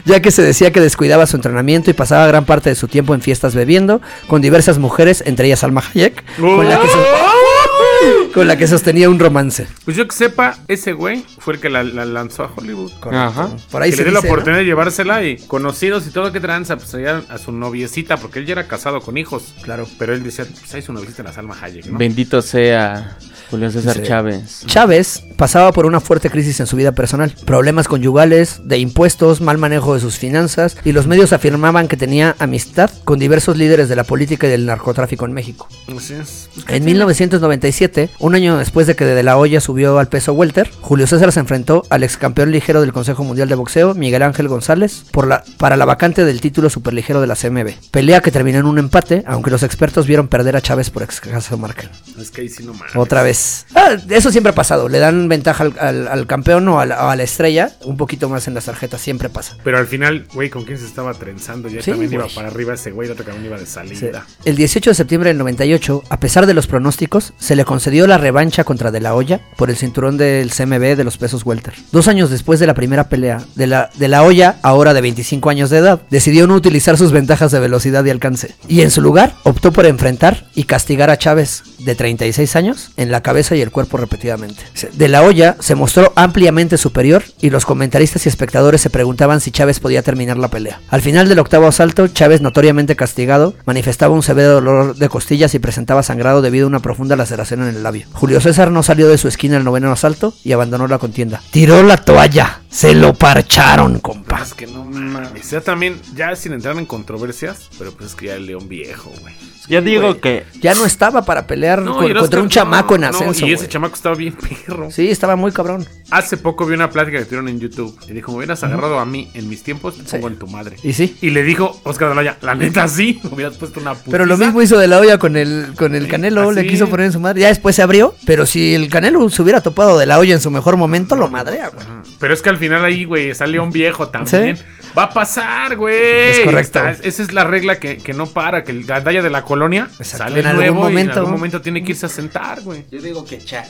Ya que se decía que descuidaba su entrenamiento y pasaba gran parte de su tiempo en fiestas bebiendo, con diversas mujeres, entre ellas Alma Hayek, con la que, so- con la que sostenía un romance. Pues yo que sepa, ese güey fue el que la, la lanzó a Hollywood. Ajá. Por ahí que se le dio la dice, ¿no? oportunidad de llevársela y conocidos y todo que tranza, pues allá a su noviecita, porque él ya era casado con hijos. Claro. Pero él decía, pues ahí su noviecita la Salma Hayek, ¿no? Bendito sea Julio César. Chávez. Chávez pasaba por una fuerte crisis en su vida personal, problemas conyugales, de impuestos, mal manejo de sus finanzas y los medios afirmaban que tenía amistad con diversos líderes de la política y del narcotráfico en México. Así es. En 1997, un año después de que De La Hoya subió al peso welter, Julio César se enfrentó al ex campeón ligero del Consejo Mundial de Boxeo, Miguel Ángel González, por la, para la vacante del título superligero de la CMB. Pelea que terminó en un empate, aunque los expertos vieron perder a Chávez por escaso margen. Es que ahí sí no. Otra vez. Ah, eso siempre ha pasado. Le dan ventaja al, al- al campeón o a, la, o a la estrella, un poquito más en las tarjetas, siempre pasa. Pero al final, güey, ¿con quién se estaba trenzando? Ya Sí, también iba para arriba ese güey, el otro cabrón iba de salida. El 18 de septiembre del 98, a pesar de los pronósticos, se le concedió la revancha contra De La Hoya por el cinturón del CMB de los pesos welter. Dos años después de la primera pelea, De La, de la Hoya, ahora de 25 años de edad, decidió no utilizar sus ventajas de velocidad y alcance. Y en su lugar, optó por enfrentar y castigar a Chávez, de 36 años, en la cabeza y el cuerpo repetidamente. De La Hoya se mostró ampliamente superior y los comentaristas y espectadores se preguntaban si Chávez podía terminar la pelea. Al final del octavo asalto, Chávez, notoriamente castigado, manifestaba un severo dolor de costillas y presentaba sangrado debido a una profunda laceración en el labio. Julio César no salió de su esquina al noveno asalto y abandonó la contienda. Tiró la toalla. Se lo parcharon, compa. Que no mames. Ya también, ya sin entrar en controversias, pero pues es que ya el león viejo, güey. Yo digo que Ya no estaba para pelear No, con- y el contra un chamaco en no, no, ascenso. y ese güey. chamaco estaba bien perro. Sí, estaba muy cabrón. Hace poco vi una plática que tuvieron en YouTube. Y dijo: Me hubieras agarrado a mí en mis tiempos, te Sí. pongo en tu madre. Y sí. Y le dijo Oscar de la Hoya, la neta sí, me hubieras puesto una putiza. Pero lo mismo hizo de la olla con el, con el Sí, Canelo, le quiso poner en su madre. Ya después se abrió, pero si el Canelo se hubiera topado de la olla en su mejor momento, lo madrea, güey. Pero es que al final ahí, güey, sale un viejo también. Sí. Va a pasar, güey. Es correcto. Está- esa es la regla que, que no para, que el gandalla de la colonia Exacto. sale En algún nuevo y en momento. algún momento tiene que irse a sentar, güey. Yo digo que chale.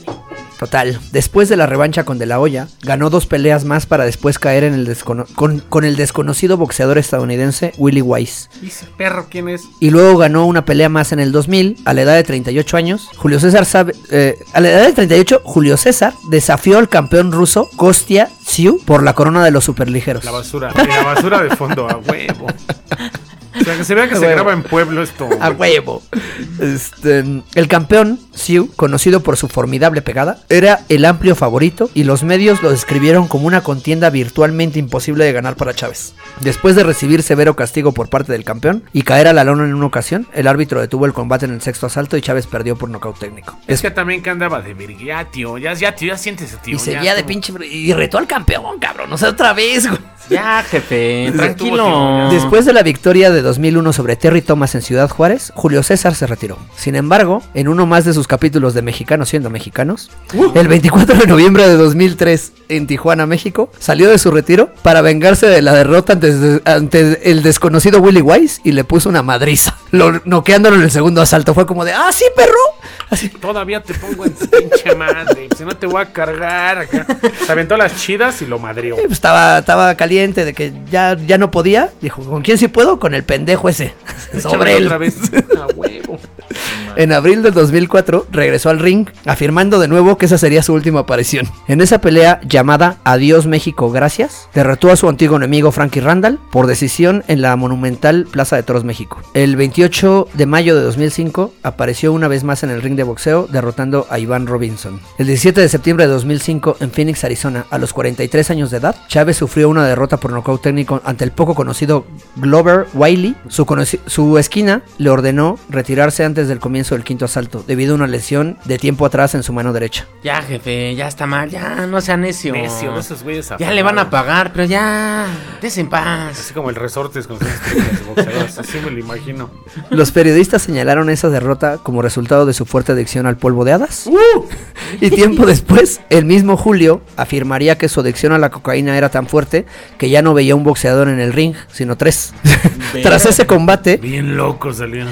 Total, después de la revancha con De La Hoya, ganó dos peleas más para después caer en el descono- con, con el desconocido boxeador estadounidense Willie Wise. ¿Y ese perro quién es? Y luego ganó una pelea más en el 2000, a la edad de 38 años. Julio César sabe, eh, a la edad de 38, Julio César desafió al campeón ruso Kostia Tsiu por la corona de los superligeros. La basura. La basura de fondo, a huevo. O sea, que se vea que A se huevo. graba en pueblo esto. A huevo. Este, el campeón, Siu, conocido por su formidable pegada, era el amplio favorito y los medios lo describieron como una contienda virtualmente imposible de ganar para Chávez. Después de recibir severo castigo por parte del campeón y caer a la lona en una ocasión, el árbitro detuvo el combate en el sexto asalto y Chávez perdió por nocaut técnico. Es que también que andaba de verga, ya, tío. Ya, ya, tío, ya siéntese, tío. y seguía ya, de pinche... Y retó al campeón, cabrón. O sea, otra vez, güey. Ya, jefe, tranquilo. Después de la victoria de 2001 sobre Terry Thomas en Ciudad Juárez, Julio César se retiró. Sin embargo, en uno más de sus capítulos de Mexicanos siendo mexicanos, el 24 de noviembre de 2003 en Tijuana, México, salió de su retiro para vengarse de la derrota ante, ante el desconocido Willie Wise y le puso una madriza, lo, noqueándolo en el segundo asalto. Fue como de, ah, sí, perro. Así. Todavía te pongo en pinche madre. Si no te voy a cargar acá. Se aventó las chidas y lo madrió. Y, pues, estaba, estaba caliente de que ya, ya no podía. Dijo, ¿con quién sí puedo? Con el pendejo ese. Sobre él. otra vez. A huevo. En abril del 2004 regresó al ring, afirmando de nuevo que esa sería su última aparición. En esa pelea llamada Adiós México Gracias, derrotó a su antiguo enemigo Frankie Randall por decisión en la monumental Plaza de Toros México. El 28 de mayo de 2005 apareció una vez más en el ring de boxeo derrotando a Iván Robinson. El 17 de septiembre de 2005 en Phoenix, Arizona, a los 43 años de edad, Chávez sufrió una derrota por nocaut técnico ante el poco conocido Glover Wiley. Su, su esquina le ordenó retirarse antes del comienzo del quinto asalto, debido a una lesión de tiempo atrás en su mano derecha. Ya, jefe, ya está mal, ya, no sea necio. Necio, de esos güeyes Ya le van a pagar, pero ya, des en paz. Así como el resortes con sus boxeadores. Así me lo imagino. Los periodistas señalaron esa derrota como resultado de su fuerte adicción al polvo de hadas. Y tiempo después, el mismo Julio afirmaría que su adicción a la cocaína era tan fuerte que ya no veía un boxeador en el ring, sino tres. Tras ese combate, Bien loco salió.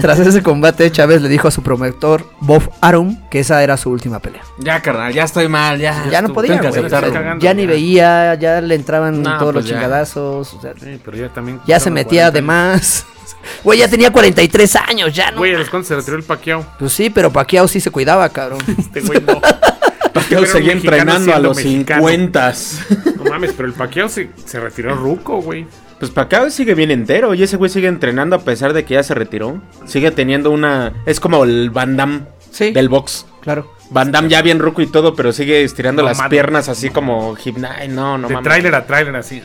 tras ese combate, Chávez le dijo a su promotor Bob Arum que esa era su última pelea. Ya, carnal, ya estoy mal, ya. Ya no podía, güey, o sea, ya ni veía, ya le entraban No, todos pues los ya. chingadazos, o sea, Sí, pero ya también. ya se metía 40 de más. Güey, ya tenía 43 años, ya no. Güey, a los cuantos se retiró el paqueado. Pues sí, pero Pacquiao sí se cuidaba, cabrón. Este güey no. Un seguía entrenando a los mexicano. 50. No mames, pero el paqueo se, se retiró ruco, güey. Pues Pacquiao sigue bien entero y ese güey sigue entrenando a pesar de que ya se retiró. Sigue teniendo una... Es como el Van Damme Sí. del box. Claro. Van Damme ya bien ruco y todo, pero sigue estirando No las piernas así como gimnasio. No, no de mames. tráiler a tráiler así.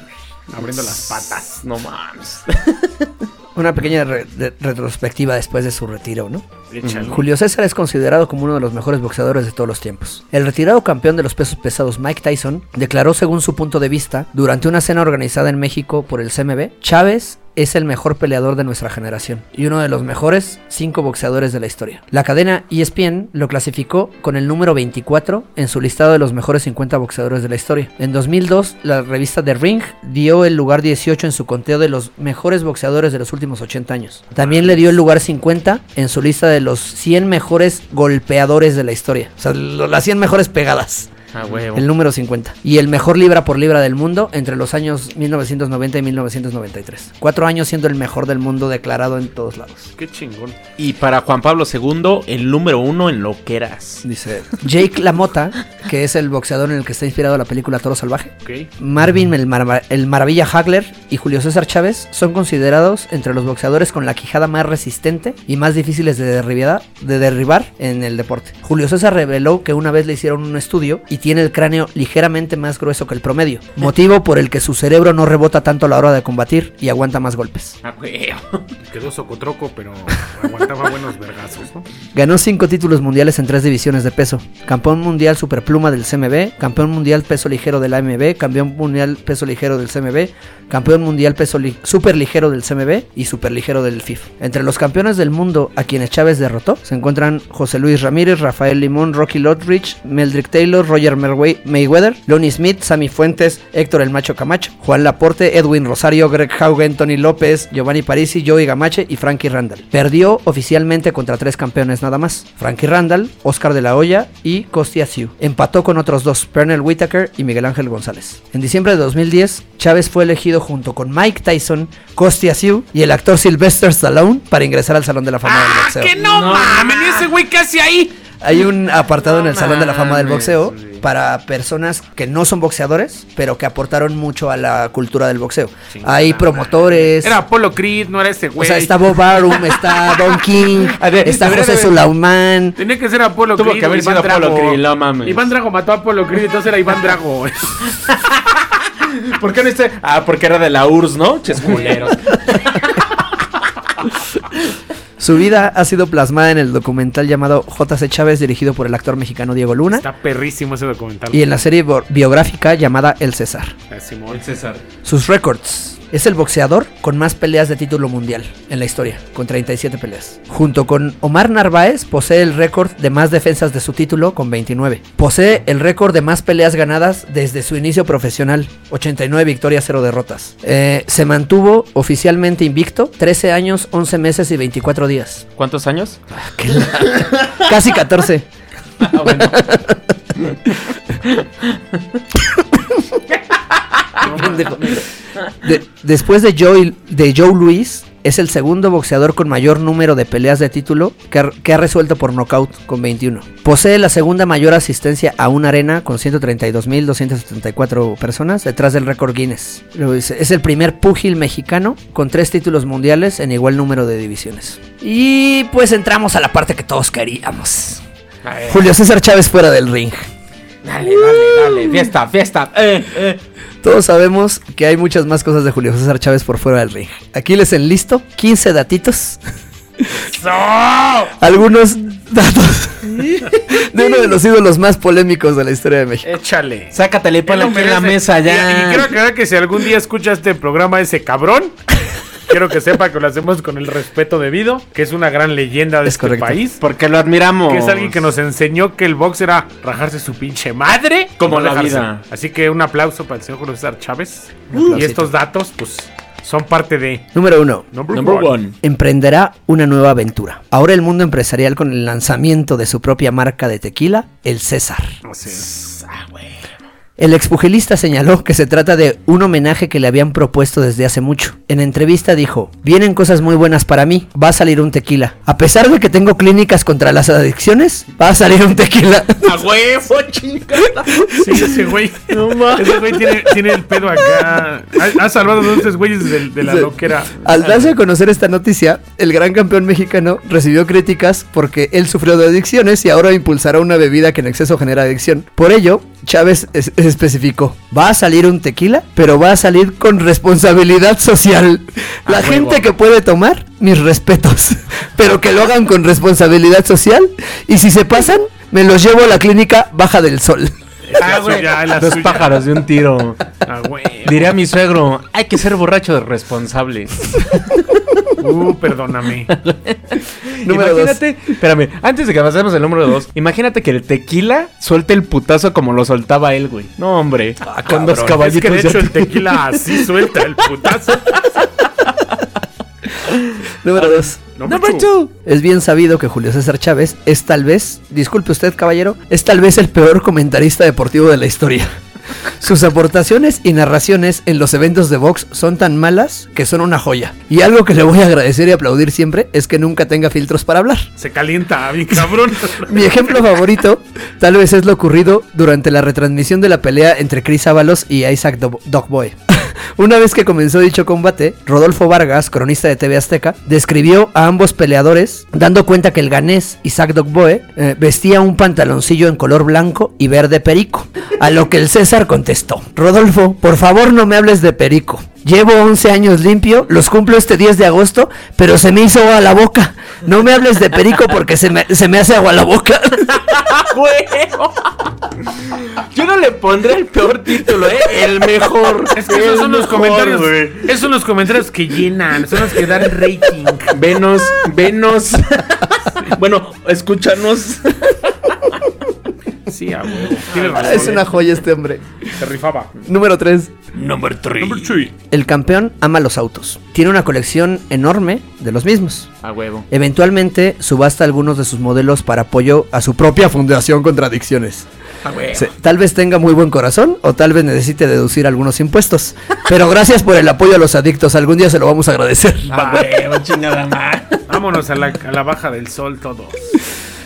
Abriendo las patas. No mames. Una pequeña re- de- retrospectiva después de su retiro, ¿no? Échale. Julio César es considerado como uno de los mejores boxeadores de todos los tiempos. El retirado campeón de los pesos pesados Mike Tyson declaró según su punto de vista durante una cena organizada en México por el CMB, Chávez es el mejor peleador de nuestra generación y uno de los mejores cinco boxeadores de la historia. La cadena ESPN lo clasificó con el número 24 en su listado de los mejores 50 boxeadores de la historia. En 2002, la revista The Ring dio el lugar 18 en su conteo de los mejores boxeadores de los últimos 80 años. También le dio el lugar 50 en su lista de los 100 mejores golpeadores de la historia. O sea, las 100 mejores pegadas. Ah, huevo. El número 50. Y el mejor libra por libra del mundo entre los años 1990 y 1993. Cuatro años siendo el mejor del mundo declarado en todos lados. Qué chingón. Y para Juan Pablo II, el número uno en loqueras. Dice Jake LaMotta, que es el boxeador en el que está inspirado la película Toro Salvaje. Ok. Marvin el, el Maravilla Hagler y Julio César Chávez son considerados entre los boxeadores con la quijada más resistente y más difíciles de, derribada- de derribar en el deporte. Julio César reveló que una vez le hicieron un estudio y tiene el cráneo ligeramente más grueso que el promedio, motivo por el que su cerebro no rebota tanto a la hora de combatir y aguanta más golpes. Ah. Quedó socotroco, pero aguantaba buenos vergazos, ¿no? Ganó cinco títulos mundiales en tres divisiones de peso. Campeón mundial superpluma del CMB, campeón mundial peso ligero del AMB, campeón mundial peso ligero del CMB, campeón mundial peso li- super ligero del CMB y super ligero del FIF. Entre los campeones del mundo a quienes Chávez derrotó se encuentran José Luis Ramírez, Rafael Limón, Rocky Lodrich, Meldrick Taylor, Roger Merway- Mayweather, Lonnie Smith, Sammy Fuentes, Héctor el Macho Camacho, Juan Laporte, Edwin Rosario, Greg Haugen, Tony López, Giovanni Parisi, Joey Gamache y Frankie Randall. Perdió oficialmente contra tres campeones nada más: Frankie Randall, Oscar de la Hoya y Costia Siu. Empató con otros dos: Pernell Whitaker y Miguel Ángel González. En diciembre de 2010, Chávez fue elegido junto con Mike Tyson, Costia Siu y el actor Sylvester Stallone para ingresar al Salón de la Fama del ¡Ah, Boxeo. que no, No mames! ¿Y ese güey hace ahí? Hay un apartado en el Salón de la Fama del Boxeo para personas que no son boxeadores, pero que aportaron mucho a la cultura del boxeo. Hay promotores. Era Apolo Creed, no era ese o güey. sea, está Bob Arum, está Don King, A ver, está José Sulaimán. Tenía que ser Apolo Tuvo Creed. que haber sido Apolo Drago. Creed, no mames. Iván Drago mató a Apolo Creed, entonces era Iván Drago. ¿Por qué no este? Ah, porque era de la URSS, ¿no? Ches culeros. Su vida ha sido plasmada en el documental llamado J.C. Chávez, dirigido por el actor mexicano Diego Luna, Está perrísimo ese documental. y en la serie biográfica llamada El César. Ah, Simón. César. Sus récords. Es el boxeador con más peleas de título mundial en la historia, con 37 peleas. Junto con Omar Narváez, posee el récord de más defensas de su título, con 29. Posee el récord de más peleas ganadas desde su inicio profesional, 89 victorias, 0 derrotas. Eh, se mantuvo oficialmente invicto 13 años, 11 meses y 24 días. ¿Cuántos años? Casi 14. Ah, bueno. De- después de Joe, de Joe Luis, es el segundo boxeador con mayor número de peleas de título que ha, que ha resuelto por nocaut con 21. Posee la segunda mayor asistencia a una arena con 132.274 personas detrás del récord Guinness. Es el primer púgil mexicano con tres títulos mundiales en igual número de divisiones. Y pues entramos a la parte que todos queríamos. Julio César Chávez fuera del ring. Dale, dale, dale. Fiesta, fiesta. Eh, eh. Todos sabemos que hay muchas más cosas de Julio César Chávez por fuera del ring. Aquí les enlisto 15 datitos. Algunos datos de uno de los ídolos más polémicos de la historia de México. Échale. Sácatele lo aquí en la mesa Y, y ya. quiero aclarar que si algún día escucha este programa ese cabrón, quiero que sepa que lo hacemos con el respeto debido, que es una gran leyenda de Es este correcto. país. Porque lo admiramos. Que es alguien que nos enseñó que el box era rajarse su pinche madre. Como no la dejarse. vida. Así que un aplauso para el señor Julio César Chávez. Y estos datos, pues, son parte de Número 1. Number, Number one. one. Emprenderá una nueva aventura. Ahora el mundo empresarial con el lanzamiento de su propia marca de tequila, el César. Así es. Ah, güey. El expugilista señaló que se trata de un homenaje que le habían propuesto desde hace mucho. En entrevista dijo, vienen cosas muy buenas para mí, va a salir un tequila. A pesar de que tengo clínicas contra las adicciones, va a salir un tequila. A huevo, chingada. Sí, ese güey. Ese güey tiene, tiene el pedo acá. Ha, ha salvado a dos tres güeyes de, de la Sí. loquera. Al darse a conocer esta noticia, el gran campeón mexicano recibió críticas porque él sufrió de adicciones y ahora impulsará una bebida que en exceso genera adicción. Por ello, Chávez es- especificó, va a salir un tequila, pero va a salir con responsabilidad social. La A gente que puede tomar, mis respetos, pero que lo hagan con responsabilidad social y si se pasan, me los llevo a la clínica Baja del Sol. Ah, güey, ya, la Dos suya. pájaros de un tiro. Ah, güey. Diría mi suegro, hay que ser borracho responsable. Uh, perdóname. Número dos. imagínate, espérame, antes de que pasemos el número dos, imagínate que el tequila suelte el putazo como lo soltaba él, güey. No, hombre, con dos Es caballitos. que de hecho el tequila así suelta el putazo. Número 2. Number two. Es bien sabido que Julio César Chávez es tal vez, disculpe usted caballero, es tal vez el peor comentarista deportivo de la historia. Sus aportaciones y narraciones en los eventos de box son tan malas que son una joya. Y algo que le voy a agradecer y aplaudir siempre es que nunca tenga filtros para hablar. Se calienta bien cabrón. Mi ejemplo favorito tal vez es lo ocurrido durante la retransmisión de la pelea entre Chris Ábalos y Isaac Do- Dogboy. Una vez que comenzó dicho combate, Rodolfo Vargas, cronista de TV Azteca, describió a ambos peleadores, dando cuenta que el ganés Isaac Dogboe eh, vestía un pantaloncillo en color blanco y verde perico. A lo que el César contestó: Rodolfo, por favor no me hables de perico. Llevo 11 años limpio, los cumplo este 10 de agosto, pero se me hizo agua a la boca. No me hables de perico porque se me, se me hace agua a la boca. Yo no le pondré el peor título, ¿eh? El mejor. Es que esos son los mejor, comentarios. güey. Esos son los comentarios que llenan, son los que dan rating. Venos, venos. bueno, escúchanos. Sí, a huevo. Tienes razón. Es una joya este hombre. Se rifaba. Número 3. Number three. Number three. El campeón ama los autos. Tiene una colección enorme de los mismos. A huevo. Eventualmente subasta algunos de sus modelos para apoyo a su propia fundación Contradicciones. A huevo. Se- tal vez tenga muy buen corazón o tal vez necesite deducir algunos impuestos. Pero gracias por el apoyo a los adictos. Algún día se lo vamos a agradecer. A huevo, chingada más. Vámonos a la, a la baja del sol todos.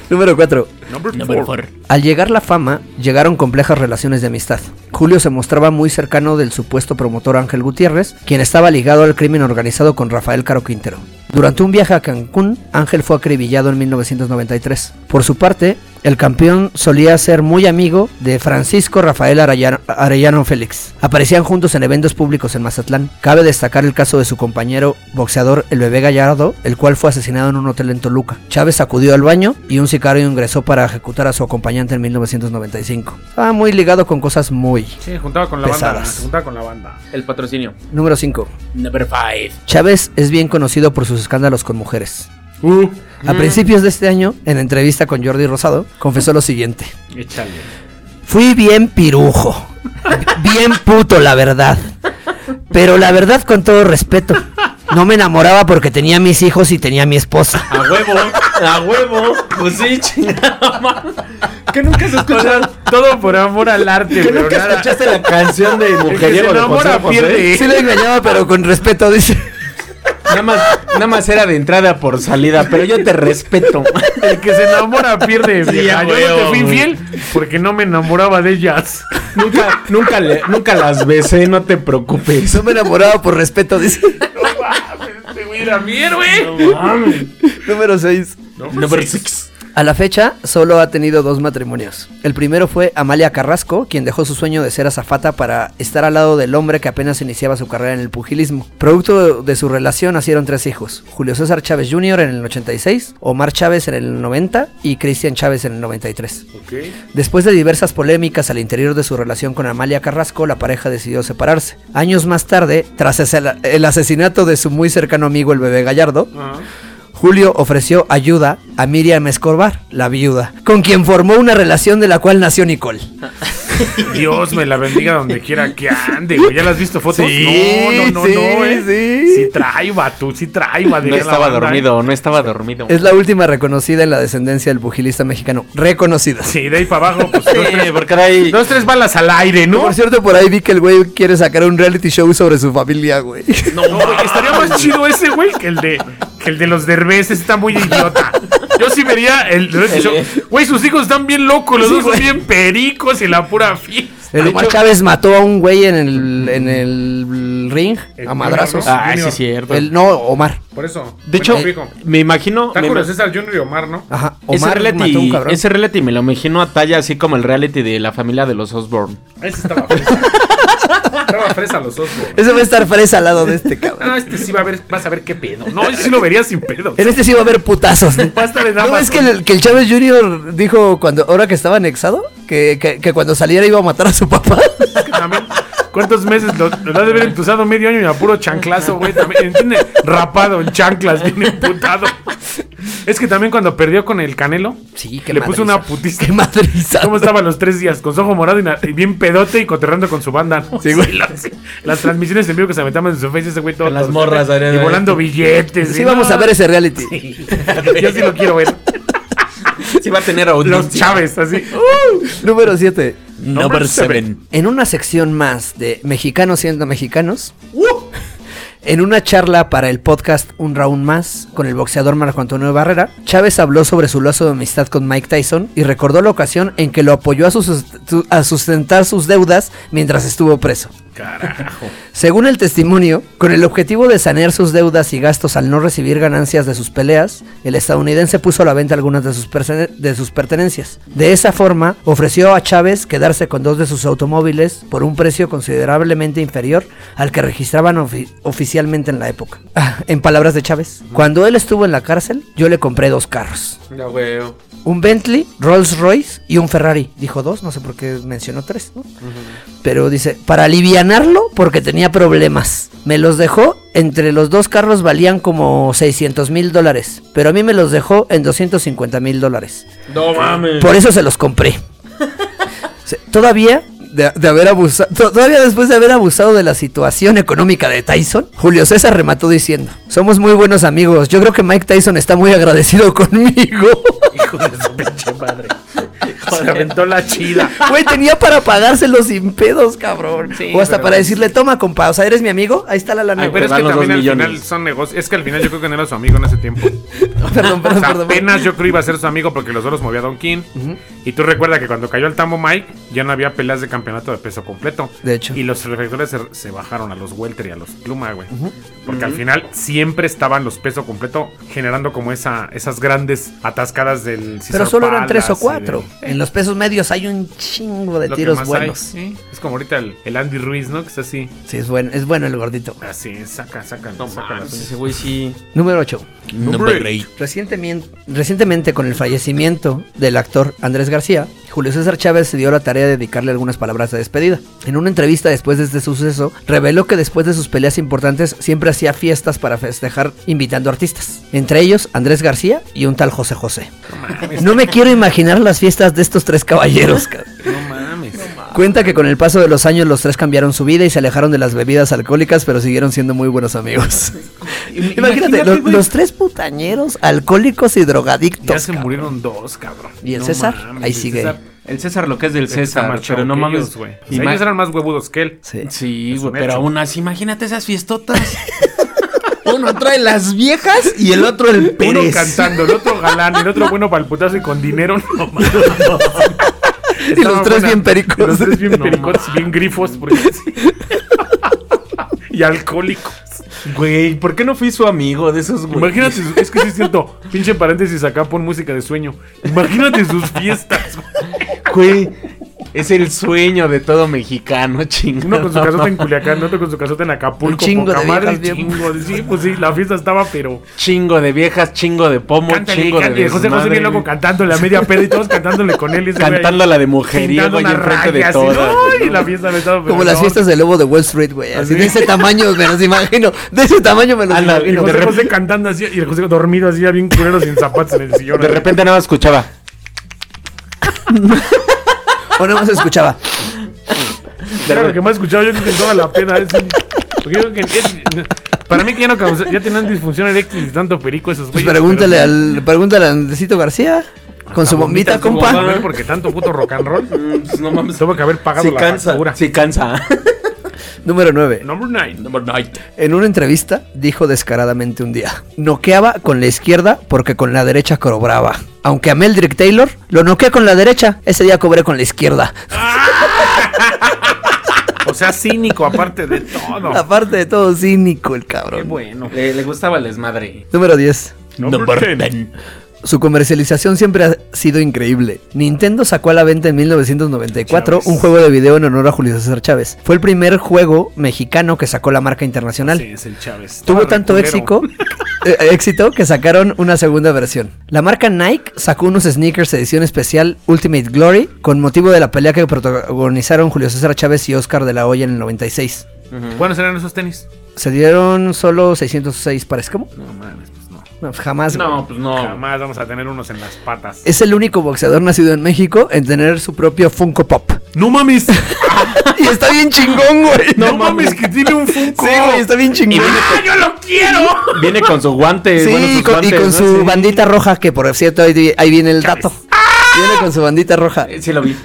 Número 4. Number, Number four. four. Al llegar la fama, llegaron complejas relaciones de amistad. Julio se mostraba muy cercano del supuesto promotor Ángel Gutiérrez, quien estaba ligado al crimen organizado con Rafael Caro Quintero. Durante un viaje a Cancún, Ángel fue acribillado en 1993. Por su parte, el campeón solía ser muy amigo de Francisco Rafael Arellano, Arellano Félix. Aparecían juntos en eventos públicos en Mazatlán. Cabe destacar el caso de su compañero boxeador El Bebé Gallardo, el cual fue asesinado en un hotel en Toluca. Chávez acudió al baño y un sicario ingresó para ejecutar a su acompañante en 1995. Estaba muy ligado con cosas muy... Sí, juntaba con la banda. Pesadas. Se juntaba con la banda. El patrocinio. Número 5. Number five. Chávez es bien conocido por sus escándalos con mujeres. Uh, A principios de este año, en entrevista con Jordi Rosado, confesó lo siguiente. échale. Fui bien pirujo. Bien puto, la verdad. Pero la verdad, con todo respeto, no me enamoraba porque tenía mis hijos y tenía mi esposa. A huevo. A huevo. Pues sí, chingada más. Que nunca se escucha. Todo por amor al arte, Que nunca nada. escuchaste la canción de El que se Mujeriego de José enamora José? pierde. Sí le engañaba, pero con respeto, dice. Nada más, nada más era de entrada por salida, pero yo te respeto. El que se enamora pierde. Sí, Yo no te fui infiel porque no me enamoraba de ellas. nunca, nunca, le- nunca las besé, no te preocupes. No me enamoraba por respeto, dice. No mames, este güey era mi héroe. Número 6. Number six. A la fecha, solo ha tenido dos matrimonios. El primero fue Amalia Carrasco, quien dejó su sueño de ser azafata para estar al lado del hombre que apenas iniciaba su carrera en el pugilismo. Producto de su relación nacieron tres hijos: Julio César Chávez Jr. en el 86, Omar Chávez en el 90 y Cristian Chávez en el 93. Ok. Después de diversas polémicas al interior de su relación con Amalia Carrasco, la pareja decidió separarse. Años más tarde, tras el asesinato de su muy cercano amigo el bebé Gallardo. Julio ofreció ayuda a Miriam Escobar, la viuda, con quien formó una relación de la cual nació Nicole. Dios me la bendiga donde quiera que ande, güey. ¿Ya las has visto fotos? Sí, no, no, no, sí, no, eh. sí. Sí trae, vato, sí trae, va. No estaba banda, dormido, no estaba dormido. Es la última reconocida en la descendencia del pugilista mexicano. Reconocida. eh. Sí, de ahí para abajo, pues dos, Sí, tres, porque ahí. dos, tres balas al aire, ¿no? Por cierto, por ahí vi que el güey quiere sacar un reality show sobre su familia, güey. No, güey, estaría más chido ese, güey, que el de que el de los derbés está muy idiota. Yo sí vería el. Güey, sus hijos están bien locos, los dos son bien pericos y la pura fiesta. El Omar Chávez mató a un güey en el, en el ring El a madrazos. Junior, ¿no? Ah, sí, es cierto. El, no, Omar. Por eso. De hecho, fijo. me imagino. Está me César Junior y Omar, ¿no? Ajá. ese Omar mató a un reality, cabrón. ese reality me lo imagino a talla así como el reality de la familia de los Osborne. Ese estaba fresa. estaba fresa los ojos. Ese va a estar fresa al lado de este cabrón. No, este sí va a ver, vas a ver qué pedo. No, ese sí lo vería sin pedo. En este sí va a haber putazos. ¿no? Va a estar en ¿No Amazon. ves que el, que el Chávez Jr. dijo cuando ahora que estaba anexado que, que, que cuando saliera iba a matar a su papá? También, ¿Cuántos meses lo, lo ha de haber entusado medio año y a puro chanclazo, güey? También, entiende, rapado en chanclas, bien emputado. Es que también cuando perdió con el Canelo, Sí, qué le puso una putiza. Qué madriza. ¿Cómo estaban los tres días? Con su ojo morado y, bien pedote y coterrando con su banda. ¿no? Sí, güey. Las, las transmisiones en vivo que se aventaban en su face, ese güey todo. Con las morras, Y volando billetes. Sí, y vamos no, a ver ese reality. Yo sí lo quiero ver. Sí va a tener Los Chávez, así. Número 7. Number seven. En una sección más de Mexicanos siendo mexicanos. En una charla para el podcast Un Round Más con el boxeador Marco Antonio Barrera, Chávez habló sobre su lazo de amistad con Mike Tyson y recordó la ocasión en que lo apoyó a, sus- a sustentar sus deudas mientras estuvo preso. Carajo. Según el testimonio, con el objetivo de sanear sus deudas y gastos al no recibir ganancias de sus peleas, el estadounidense puso a la venta algunas de sus, de sus pertenencias. De esa forma, ofreció a Chávez quedarse con dos de sus automóviles por un precio considerablemente inferior al que registraban ofi- oficialmente en la época. Ah, en palabras de Chávez, cuando él estuvo en la cárcel, yo le compré dos carros. Ya, güey. Un Bentley, Rolls Royce y un Ferrari. Dijo dos, no sé por qué mencionó tres, ¿no? Pero dice, para alivianarlo porque tenía problemas. Me los dejó, entre los dos carros valían como 600 mil dólares. Pero a mí me los dejó en 250 mil dólares. No mames. Por eso se los compré. Todavía, de, de haber abusado, todavía después de haber abusado de la situación económica de Tyson, Julio César remató diciendo, somos muy buenos amigos, yo creo que Mike Tyson está muy agradecido conmigo. Hijo de su pinche madre. Se aventó la chida. Güey, tenía para pagárselo sin pedos, cabrón. Sí, o hasta pero- para decirle, toma, compa, o sea, eres mi amigo, ahí está la lana. Ay, pero es que también al millones. final son negocios. Es que al final yo creo que no era su amigo en ese tiempo. perdón, O perdón, sea, perdón. apenas yo creo iba a ser su amigo porque los dos los movía Don King. Y tú recuerda que cuando cayó el tambo Mike, ya no había peleas de campeonato de peso completo. De hecho. Y los reflectores se, se bajaron a los welter y a los pluma, güey. Porque al final siempre estaban los peso completo generando como esa, esas grandes atascadas del Pero César solo eran tres o cuatro. En los pesos medios hay un chingo de lo que tiros más buenos. hay. Sí, Es como ahorita el, el Andy Ruiz, ¿no? Que está así. Sí, es bueno, es bueno el gordito. Así, saca, saca, No saca ese güey sí. Número 8. Number eight. Recientemente, recientemente, con el fallecimiento del actor Andrés García, Julio César Chávez se dio la tarea de dedicarle algunas palabras de despedida. En una entrevista después de este suceso, reveló que después de sus peleas importantes siempre hacía fiestas para festejar invitando artistas. Entre ellos, Andrés García y un tal José José. No me quiero imaginar las fiestas de estos tres caballeros. No mames. Cuenta que con el paso de los años los tres cambiaron su vida y se alejaron de las bebidas alcohólicas, pero siguieron siendo muy buenos amigos. Imagínate, Imagínate, los, tres putañeros, alcohólicos y drogadictos. Ya se cabrón. murieron dos, cabrón. ¿Y el No César? mames, Ahí sigue. César El César lo que es del César, chavo pero no mames. güey. O sea, Ima- ellos eran más huevudos que él. Sí. Güey, pero aún así, imagínate esas fiestotas. Uno trae las viejas y el otro el Uno Pérez. cantando, el otro galán, el otro bueno para el putazo y con dinero. No mames. Y los tres bien pericos. Los tres bien No pericos, bien grifos. Porque sí. y alcohólicos. Güey, ¿por qué no fui su amigo de esos güey? Imagínate, es que sí es cierto. Pinche paréntesis acá, pon música de sueño. Imagínate sus fiestas. Güey, es el sueño de todo mexicano, chingado. Uno con su casota en Culiacán, otro con su casota en Acapulco. Un chingo poca de madre, viejas bien- chingo de- Sí, pues sí, la fiesta estaba, pero. Chingo de viejas, chingo de pomo, Cántale, chingo cántale. de José José bien loco cantándole a media peda y todos cantándole con él. y ese güey ahí Cantando la de mujeriego una enfrente de todas. ¡ay! la fiesta me estaba Como las fiestas de lobo de Wall Street, güey. Así Así. de ese tamaño me los imagino. De ese tamaño me los Y imagino. José de José cantando así, y el José dormido así, ya bien culero sin zapatos en el sillón. De repente nada más escuchaba. O nada más escuchaba. Era lo que más escuchaba yo creo que toda la pena. es porque yo creo que es- para mí que ya no causó- ya tenían disfunción eréctil y tanto perico esos Pues güeyes. pregúntale pero- al, pregúntale a Andresito García. Con su bombita, vomitas, compa. Porque tanto puto rock and roll. Pues no mames. Tuvo que haber pagado Sí la cansa. factura. Sí cansa. Número 9. Number 9. Number nine. En una entrevista dijo descaradamente un día, noqueaba con la izquierda porque con la derecha cobraba. Aunque a Meldrick Taylor lo noqueé con la derecha, ese día cobré con la izquierda. O sea, cínico, aparte de todo. Aparte de todo, cínico el Qué cabrón. bueno. Le, le gustaba el desmadre. Número 10. Number 10. Su comercialización siempre ha sido increíble. Nintendo sacó a la venta en 1994 Chávez. un juego de video en honor a Julio César Chávez. Fue el primer juego mexicano que sacó la marca internacional. Sí, es el Chávez. Tuvo tanto éxito, eh, éxito que sacaron una segunda versión. La marca Nike sacó unos sneakers edición especial Ultimate Glory con motivo de la pelea que protagonizaron Julio César Chávez y Oscar de la Hoya en el 96. ¿Cuáles eran esos tenis? Se dieron solo 606 pares. ¿Cómo? No mames, pues. No, jamás. güey. No, pues no. Jamás vamos a tener unos en las patas. Es el único boxeador nacido en México en tener su propio Funko Pop. ¡No mames! Y está bien chingón, güey. ¡No, mames, que tiene un Funko! Sí, güey, está bien chingón. ¡Ah, yo lo quiero! Viene con su guante. Sí, bueno, sus con- y guantes, con ¿no? su Sí. bandita roja, que por cierto, ahí, ahí viene el dato. Viene con su bandita roja. Eh, Sí, lo vi.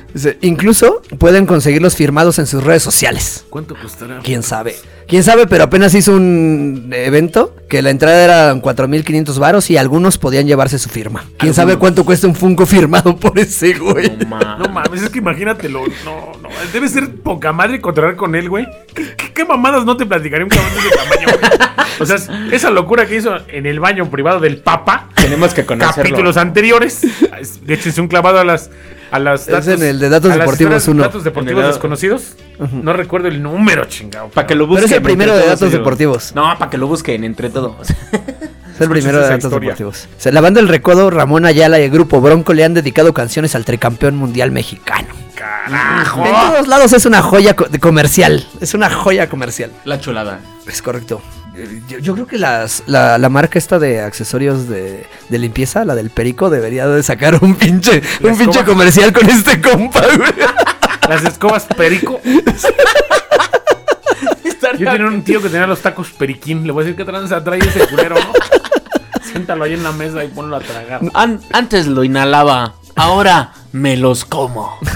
Incluso pueden conseguirlos firmados en sus redes sociales. ¿Cuánto costará? ¿Quién sabe? ¿Quién sabe? Pero apenas hizo un evento que la entrada era 4.500 varos y algunos podían llevarse su firma. ¿Quién sabe cuánto cuesta un Funko firmado por ese güey? No, ma. No mames, es que imagínatelo. No, no. Debe ser poca madre controlar con él, güey. ¿Qué, qué, qué mamadas no te platicaría un cabrón de ese tamaño, güey? O sea, es- esa locura que hizo en el baño privado del Papa. Tenemos que conocerlo. Capítulos anteriores. Es- De hecho, es un clavado a las. A las Es en el de Datos Deportivos uno. Datos deportivos desconocidos. No recuerdo el número, chingado. Para que lo Pero busquen. es el primero de datos deportivos. No, para que lo busquen entre Es el primero de datos deportivos. O sea, la banda El Recodo, Ramón Ayala y el grupo Bronco le han dedicado canciones al tricampeón mundial mexicano. Carajo. En todos lados es una joya co- de comercial. Es una joya comercial. La chulada. Es correcto. Eh, Yo, yo creo que las, la, la marca esta de accesorios de, de limpieza, la del Perico, debería de sacar un pinche, un pinche comercial con este compa, güey. Las escobas perico. Yo tenía un tío que tenía los tacos periquín. Le voy a decir que tranza trae ese culero, ¿no? Siéntalo ahí en la mesa y ponlo a tragar. An- antes lo inhalaba, ahora me los como.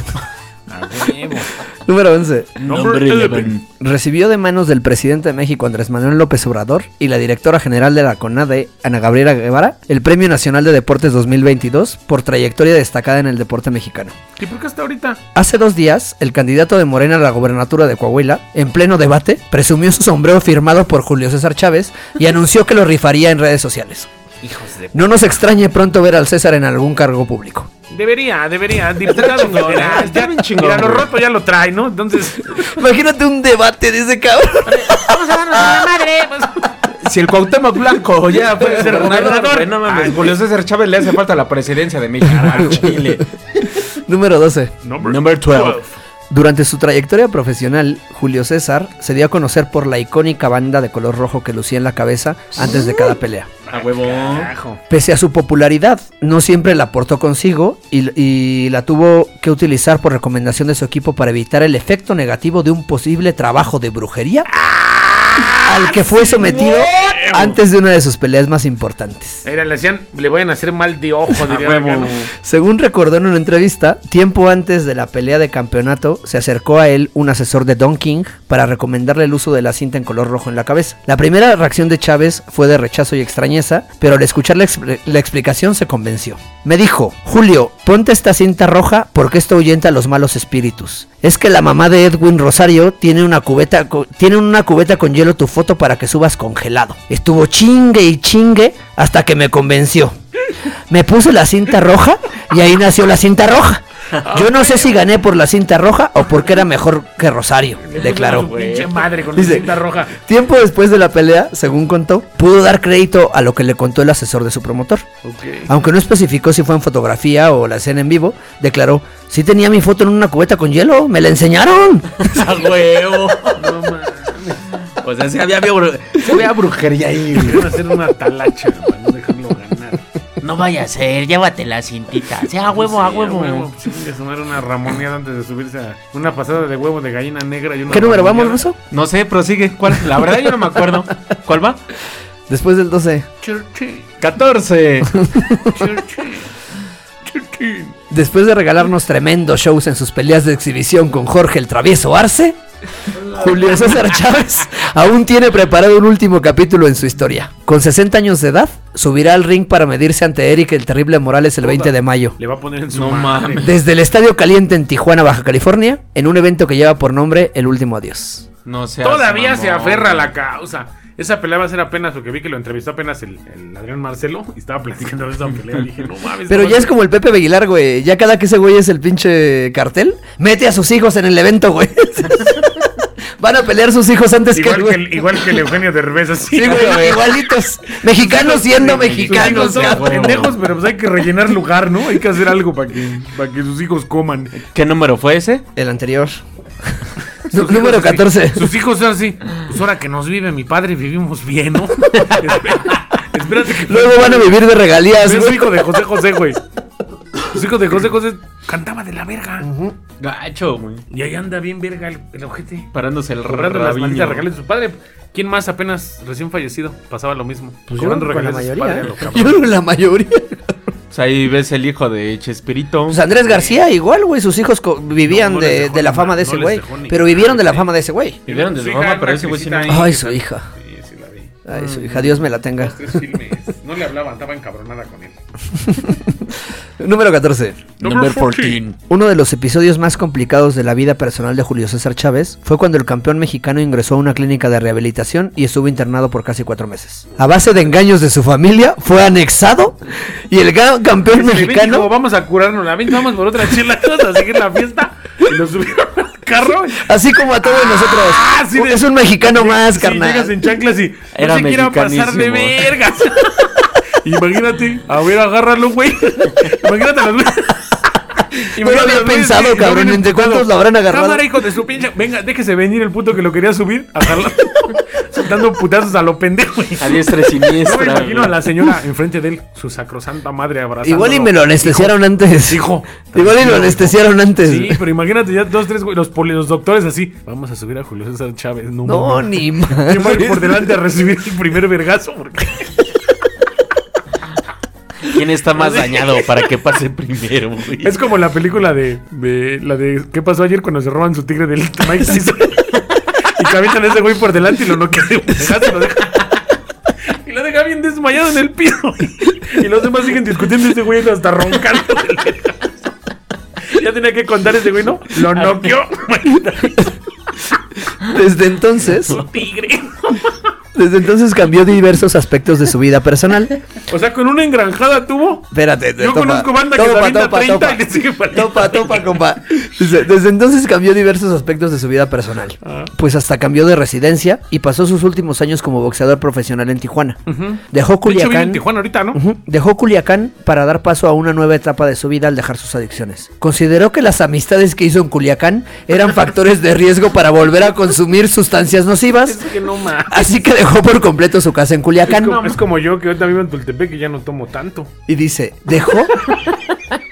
Número 11. Number 11. Recibió de manos del presidente de México Andrés Manuel López Obrador y la directora general de la CONADE, Ana Gabriela Guevara, el Premio Nacional de Deportes 2022 por trayectoria destacada en el deporte mexicano. ¿Y por qué hasta ahorita? Hace dos días, el candidato de Morena a la gobernatura de Coahuila, en pleno debate, presumió su sombrero firmado por Julio César Chávez y anunció que lo rifaría en redes sociales. Hijos de... No nos extrañe pronto ver al César en algún cargo público. Debería, debería. Diputado federal. está Ya, bien chingón, mira, lo roto ya lo trae, ¿no? Entonces... Imagínate un debate de ese cabrón. Vamos a darnos a la madre. pues. Si el Cuauhtémoc Blanco ya puede ser Gobernador. no mames. Ay, Julio César Chávez le hace falta la presidencia de México. Chile. Número 12. Number 12. Durante su trayectoria profesional, Julio César se dio a conocer por la icónica banda de color rojo que lucía en la cabeza antes de cada pelea. A huevo. Pese a su popularidad, no siempre la portó consigo y, y la tuvo que utilizar por recomendación de su equipo para evitar el efecto negativo de un posible trabajo de brujería al que fue sometido antes de una de sus peleas más importantes. Mira, le decían, le vayan a hacer mal de ojo. Según recordó en una entrevista, tiempo antes de la pelea de campeonato, se acercó a él un asesor de Don King para recomendarle el uso de la cinta en color rojo en la cabeza. La primera reacción de Chávez fue de rechazo y extrañeza, pero al escuchar la, la explicación se convenció. Me dijo, Julio, ponte esta cinta roja porque esto ahuyenta a los malos espíritus. Es que la mamá de Edwin Rosario tiene una cubeta, tiene una cubeta con hielo tu foto para que subas congelado. Estuvo chingue y chingue hasta que me convenció. Me puse la cinta roja y ahí nació la cinta roja. Yo no sé si gané por la cinta roja o porque era mejor que Rosario, declaró. pinche madre con Dice- la cinta roja. Tiempo después de la pelea, según contó, pudo dar crédito a lo que le contó el asesor de su promotor. Aunque no especificó si fue en fotografía o la escena en vivo, declaró, sí tenía mi foto en una cubeta con hielo, me la enseñaron. A huevo. No mames. O sea, sí había, brujería ahí. Quieren hacer una talacha para no dejarlo ganar. No vaya a ser, llévate la cintita. Sea a huevo, a huevo. Chingue madre, una ramoneada antes de subirse a una pasada de huevo de gallina negra y una ¿Qué número vamos. Ruso? No sé, prosigue. ¿Cuál? La verdad yo no me acuerdo. ¿Cuál va? Después del 12. Churchi, 14. churchi, churchi. Después de regalarnos tremendos shows en sus peleas de exhibición con Jorge el Travieso Arce, Julio César Chávez aún tiene preparado un último capítulo en su historia. Con 60 años de edad, subirá al ring para medirse ante Eric el Terrible Morales el 20 de mayo. Le va a poner en su No madre. Desde el Estadio Caliente en Tijuana, Baja California, en un evento que lleva por nombre El Último Adiós. No seas Todavía se aferra a la causa. Esa pelea va a ser apenas porque vi que lo entrevistó apenas el, el Adrián Marcelo y estaba platicando de esa pelea. Y dije, no mames. Pero no ya es como el Pepe Aguilar, güey. Ya cada que ese güey es el pinche cartel, mete a sus hijos en el evento, güey. Van a pelear sus hijos antes que Igual que, el, igual que el Eugenio Derbez, así. Sí, güey, igualitos. Mexicanos siendo mexicanos, son pendejos, pero pues hay que rellenar lugar, ¿no? Hay que hacer algo para que, para que sus hijos coman. ¿Qué número fue ese? El anterior. Sus Número hijos así- 14. Sus hijos son así. Pues ahora que nos vive mi padre, vivimos bien, ¿no? Espérate que. Luego van a vivir de regalías, Es hijo de José José, güey. Su hijo de José José cantaba de la verga. Gacho, güey. Y ahí anda bien verga el, el ojete. Parándose el Cobrando las malditas regalos de su padre. ¿Quién más apenas recién fallecido? Pasaba lo mismo. Pues yo Cobrando con la regalos de su mayoría. padre. ¿eh? Yo la mayoría. Pues ahí ves el hijo de Chespirito. Pues Andrés García, igual, güey. Sus hijos vivían No, no de, dejó de la fama ma- de no ese güey. ni Pero vivieron de la fama de ese güey. Vivieron de Su fama, pero ese güey sí no. Ay, su hija. Sí, sí la vi. Ay, su hija. Dios me la tenga. Dos, tres filmes. No le hablaba, estaba encabronada con él. Número 14. Number 14. Uno de los episodios más complicados de la vida personal de Julio César Chávez fue cuando el campeón mexicano ingresó a una clínica de rehabilitación y estuvo internado por casi cuatro meses. A base de engaños de su familia, fue anexado y el gran campeón Se dijo, mexicano, vamos a curarnos la mente, vamos por otra chela, vamos a seguir la fiesta. Y lo subieron al carro. así como a todos nosotros, Ah, sí, de- es un mexicano más, Sí, carnal. llegas en chanclas y Era no se quiera pasar de vergas. Imagínate, a ver, agárralo, güey. Imagínate a los güeyes. No lo había pensado, cabrón, ¿entre cuántos lo habrán agarrado? Cámara, hijo de su pinche. Venga, déjese venir el puto que lo quería subir. A jalar. Soltando putazos a lo pendejo. güey. A diestra y me siniestra. imagino a la señora enfrente de él, su sacrosanta madre abrazando. Igual y me lo anestesiaron antes. Hijo. Igual y lo anestesiaron antes. Sí, pero imagínate ya dos, tres, güey, los, poli- los doctores así. Vamos a subir a Julio César Chávez. No, No, ni más. por delante a recibir el primer vergazo porque ¿Quién está más dañado para que pase primero, güey? es como la película de, de la de ¿Qué pasó ayer cuando se roban su tigre del Mike Tyson? y avientan a ese güey por delante y lo noquea de y lo deja y lo deja bien desmayado en el piso. y los demás siguen discutiendo ese güey hasta roncando. Ya tenía que contar ese güey, ¿no? Lo noqueó. Desde entonces, Su tigre. Desde entonces cambió diversos aspectos de su vida personal. O sea, con una engranjada tuvo. Espérate, Yo conozco banda que se avienta 30 y le sigue. Topa, topa, compa. Desde entonces cambió diversos aspectos de su vida personal. Ah. Pues hasta cambió de residencia y pasó sus últimos años como boxeador profesional en Tijuana. Dejó De hecho, Culiacán. Tijuana ahorita, ¿no? Dejó Culiacán para dar paso a una nueva etapa de su vida al dejar sus adicciones. Consideró que las amistades que hizo en Culiacán eran factores de riesgo para volver a consumir sustancias nocivas, Es que no más. así que dejó por completo su casa en Es Culiacán. como, es como yo que ahorita vivo en Tultepec y ya no tomo tanto. Y dice, dejó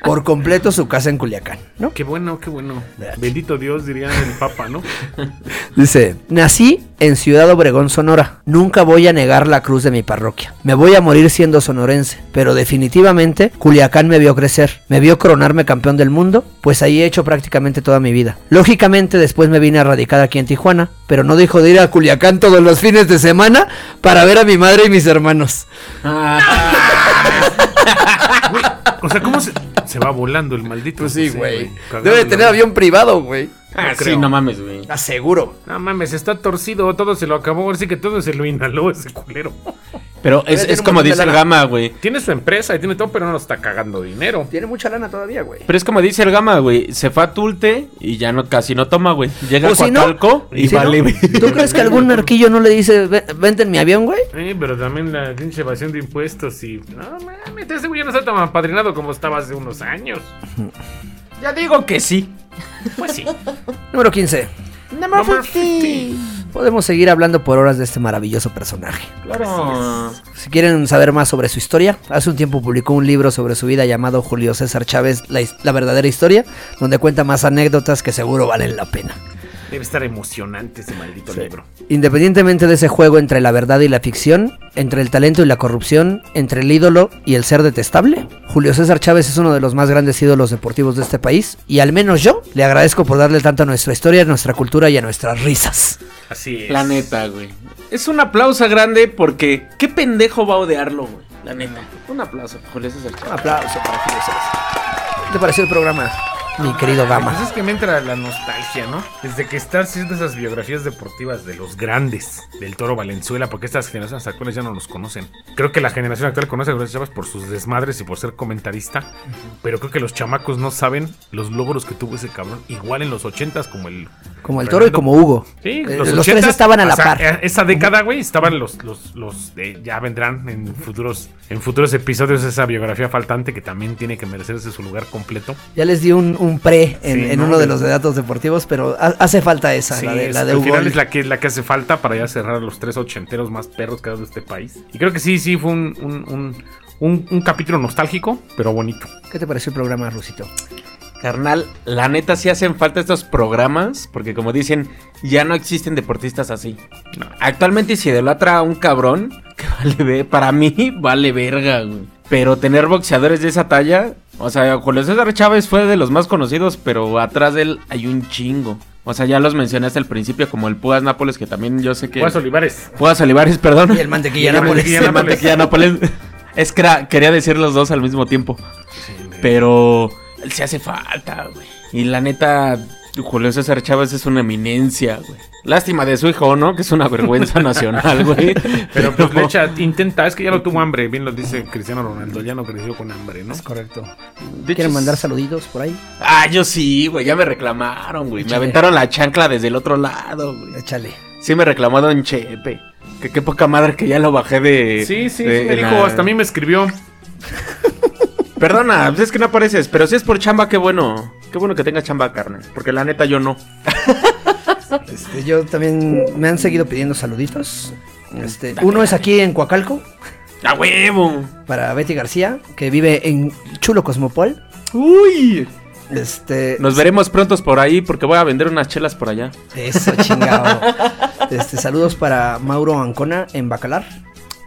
por completo su casa en Culiacán, ¿no? Qué bueno, qué bueno. Bendito Dios, diría el Papa, ¿no? Dice, nací en Ciudad Obregón, Sonora. Nunca voy a negar la cruz de mi parroquia. Me voy a morir siendo sonorense, pero definitivamente Culiacán me vio crecer, me vio coronarme campeón del mundo, pues ahí he hecho prácticamente toda mi vida. Lógicamente después me vine a radicar aquí en Tijuana, pero no dejo de ir a Culiacán todos los fines de semana para ver a mi madre y mis hermanos. Güey, o sea, ¿cómo se, se va volando el maldito? José, Cagado Debe en la tener avión privado, güey. Ah, sí, no mames, güey. Aseguro. No mames, está torcido, todo se lo acabó, así que todo se lo inhaló ese culero. Pero es, es como dice el. Gama, güey. Tiene su empresa y tiene todo, pero no nos está cagando dinero. Tiene mucha lana todavía, güey. Pero es como dice el Gama, güey. Se fue a Tulte y ya no casi no toma, güey. Llega a si no, Coacalco y si vale. no, ¿Tú crees que algún narquillo no le dice, "Ven- vente en mi avión, güey? Eh, pero también la pinche evasión de impuestos y... No mames, ese güey ya no está tan apadrinado como estaba hace unos años. ya digo que sí. Pues sí. Número 15. Number 50. Podemos seguir hablando por horas de este maravilloso personaje. Claro. Si quieren saber más sobre su historia, hace un tiempo publicó un libro sobre su vida llamado Julio César Chávez, la, la verdadera historia, donde cuenta más anécdotas que seguro valen la pena. Debe estar emocionante ese maldito libro. Independientemente de ese juego entre la verdad y la ficción, entre el talento y la corrupción, entre el ídolo y el ser detestable. Julio César Chávez es uno de los más grandes ídolos deportivos de este país y al menos yo le agradezco por darle tanto a nuestra historia, a nuestra cultura y a nuestras risas. Así es. La neta, güey. Es un aplauso grande porque qué pendejo va a odiarlo, güey. La neta. Un aplauso, Julio César Un Chávez. aplauso para Julio César. ¿Qué te pareció el programa, mi querido Pues Gama? es que me entra la nostalgia, ¿no? Desde que estás haciendo esas biografías deportivas de los grandes del Toro Valenzuela, porque estas generaciones actuales ya no los conocen. Creo que la generación actual conoce a Julio Chávez por sus desmadres y por ser comentarista, pero creo que los chamacos no saben los logros que tuvo ese cabrón, igual en los ochentas como el... Como el toro y como Hugo. Sí, Eh, los, los 80s, tres estaban a la o sea, par. eh, Esa década, güey, estaban los, los, los de- ya vendrán en futuros, en futuros episodios esa biografía faltante que también tiene que merecerse su lugar completo. Ya les di un, un pre en, Sí, en ¿no? uno de los de datos deportivos, pero ha- hace falta esa, Sí, la de, es- la de al Hugo. final es la que, la que hace falta para ya cerrar los tres ochenteros más perros que ha dado este país. Y creo que sí, sí, fue un, un, un, un- un capítulo nostálgico, pero bonito. ¿Qué te pareció el programa, Rusito? Carnal, la neta sí hacen falta estos programas, porque como dicen, ya no existen deportistas así. No. Actualmente si idolatra a un cabrón, que vale ver, para mí vale verga, güey. Pero tener boxeadores de esa talla, o sea, Julio César Chávez fue de los más conocidos, pero atrás de él hay un chingo. O sea, ya los mencioné hasta el principio, como el Pugas Nápoles, que también yo sé que... Juan Olivares. Pugas Olivares, perdón. Y el Mantequilla Nápoles. El Mantequilla Nápoles. Es que era- quería decir los dos al mismo tiempo. Pero él se hace falta, güey. Y la neta, Julio César Chávez es una eminencia, güey. Lástima de su hijo, ¿no? Que es una vergüenza nacional, güey. Pero pues le echa, intenta, es que ya no tuvo hambre, bien lo dice Cristiano Ronaldo, ya no creció con hambre, ¿no? Es correcto. De ¿Quieren hecho, mandar saluditos por ahí? Ah, yo sí, güey. Ya me reclamaron, güey. Me aventaron la chancla desde el otro lado, güey. Échale. Sí me reclamó Don Chepe. Que qué poca madre que ya lo bajé de... Sí, sí, de- sí, me dijo, la- hasta a mí me escribió. Perdona, pues es que no apareces, pero si es por chamba, qué bueno. Qué bueno que tenga chamba, carne. Porque la neta yo no. Este, yo también me han seguido pidiendo saluditos. Este, uno es aquí en Coacalco, ¡A huevo! para Betty García, que vive en Chulo Cosmopol. ¡Uy! Este, Nos veremos prontos por ahí porque voy a vender unas chelas por allá. Eso, chingado. Este, saludos para Mauro Ancona en Bacalar.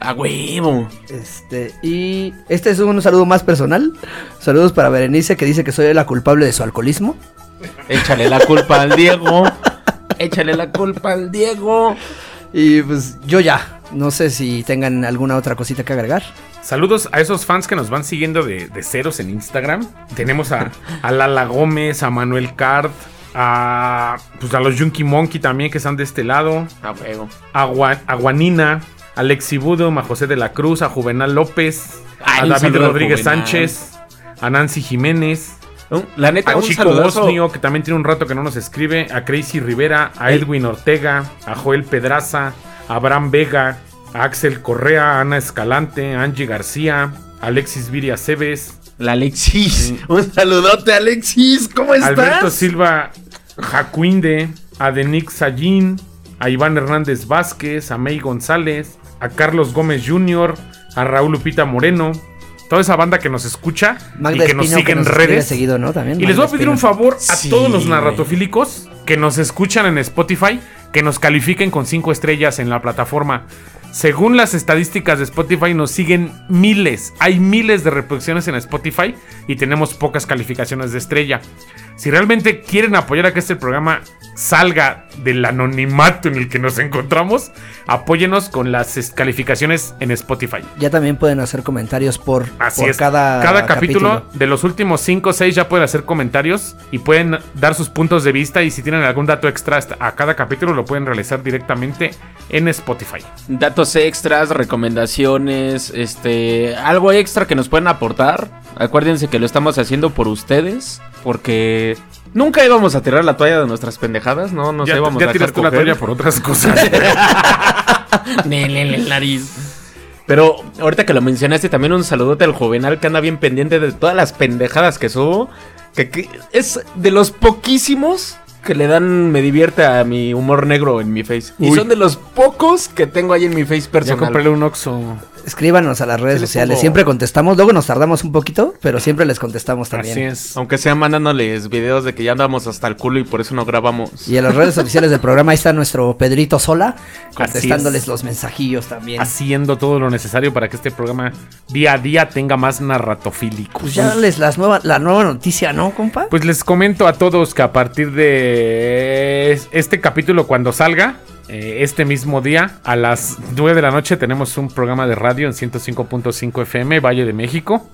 ¡A huevo! Este, y este es un saludo más personal. Saludos para Berenice, que dice que soy la culpable de su alcoholismo. Échale la culpa al Diego. Échale la culpa al Diego. Y pues yo ya. No sé si tengan alguna otra cosita que agregar. Saludos a esos fans que nos van siguiendo de, de ceros en Instagram. Tenemos a, a Lala Gómez, a Manuel Card, a, pues a los Junkie Monkey también que están de este lado, ¡A huevo! a, Gua- a Guanina, a Alexi Budum, a José de la Cruz, a Juvenal López, Ay, a David a Rodríguez sánchez, a Nancy Jiménez, La neta, a un Chico saludazo. Bosnio, que también tiene un rato que no nos escribe, a Crazy Rivera, a Ey. Edwin Ortega, a Joel Pedraza, a Abraham Vega, a Axel Correa, a Ana Escalante, a Angie García, a Alexis Viria Cebes, La Alexis. Un saludote, Alexis. ¿Cómo a estás? Alberto Silva Jacuinde, a Denix Sallín, a Iván Hernández Vázquez, a May González, a Carlos Gómez Jr., a Raúl Lupita Moreno, toda esa banda que nos escucha Magda y que nos sigue en redes. seguido, ¿no? También. Y les voy a pedir un favor a Sí, todos los narratofílicos que nos escuchan en Spotify, que nos califiquen con 5 estrellas en la plataforma. Según las estadísticas de Spotify, nos siguen miles. Hay miles de reproducciones en Spotify y tenemos pocas calificaciones de estrella. Si realmente quieren apoyar a que este programa salga del anonimato en el que nos encontramos, apóyenos con las es- calificaciones en Spotify. Ya también pueden hacer comentarios por, Así por es. cada, capítulo, de los últimos 5 o 6 ya pueden hacer comentarios y pueden dar sus puntos de vista y si tienen algún dato extra hasta- a cada capítulo lo pueden realizar directamente en Spotify. Datos extras, recomendaciones, este, algo extra que nos pueden aportar. Acuérdense que lo estamos haciendo por ustedes, porque nunca íbamos a tirar la toalla de nuestras pendejadas, no nos ya íbamos ya a tiraste coger. toalla por otras cosas. Nel, nariz. Pero ahorita que lo mencionaste, también un saludote al jovenal que anda bien pendiente de todas las pendejadas que subo. Que, que es de los poquísimos que le dan, me divierte a mi humor negro en mi face. Y son de los pocos que tengo ahí en mi face ya personal. compré un Oxxo. Escríbanos a las redes Sí sociales. pongo- Siempre contestamos. Luego nos tardamos un poquito, pero siempre les contestamos también. Así es. Aunque sea mandándoles videos de que ya andamos hasta el culo y por eso no grabamos. Y en las redes oficiales del programa ahí está nuestro Pedrito Sola, contestándoles es. los mensajillos también. Haciendo todo lo necesario para que este programa día a día tenga más narratofílicos. Pues ya les las nueva, la nueva noticia, ¿no, compa? Pues les comento a todos que a partir de este capítulo, cuando salga, eh, este mismo día, a las 9 de la noche, tenemos un programa de radio en 105.5 FM, Valle de México.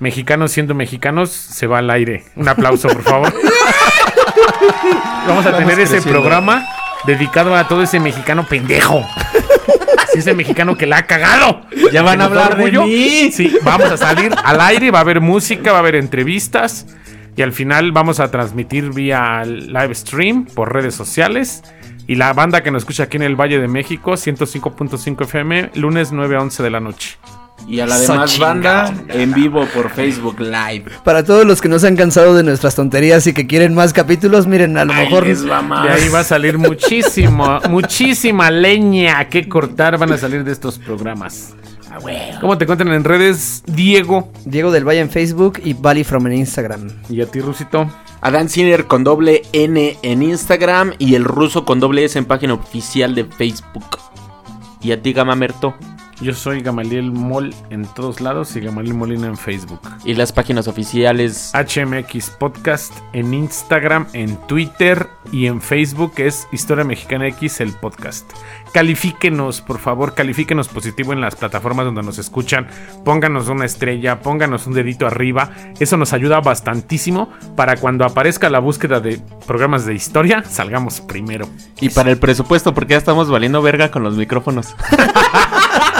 Mexicanos siendo mexicanos, se va al aire. Un aplauso, por favor. Vamos a tener ese creciendo. programa dedicado a todo ese mexicano pendejo. Ese mexicano que la ha cagado. Ya van a hablar de mí. Sí, vamos a salir al aire, va a haber música, va a haber entrevistas y al final vamos a transmitir vía live stream por redes sociales. Y la banda que nos escucha aquí en el Valle de México, 105.5 FM, lunes 9 a 11 de la noche. Y a la demás banda en vivo por Facebook Live. Para todos los que no se han cansado de nuestras tonterías y que quieren más capítulos, miren, a lo Ahí mejor les va De ahí va a salir muchísimo, muchísima leña que cortar van a salir de estos programas. ¿Cómo te encuentran en redes, Diego? Diego del Valle en Facebook y Valley from en Instagram. Y a ti, Rusito. Adán Sinner con doble N en Instagram y el ruso con doble S en página oficial de Facebook. Y a ti, Gamamerto. Yo soy Gamaliel Mol en todos lados y Gamaliel Molina en Facebook. Y las páginas oficiales. HMX Podcast en Instagram, en Twitter y en Facebook es Historia Mexicana X el podcast. Califíquenos, por favor, califíquenos positivo en las plataformas donde nos escuchan. Pónganos una estrella, pónganos un dedito arriba. Eso nos ayuda bastantísimo para cuando aparezca la búsqueda de programas de historia, salgamos primero. Y para el presupuesto, porque ya estamos valiendo verga con los micrófonos.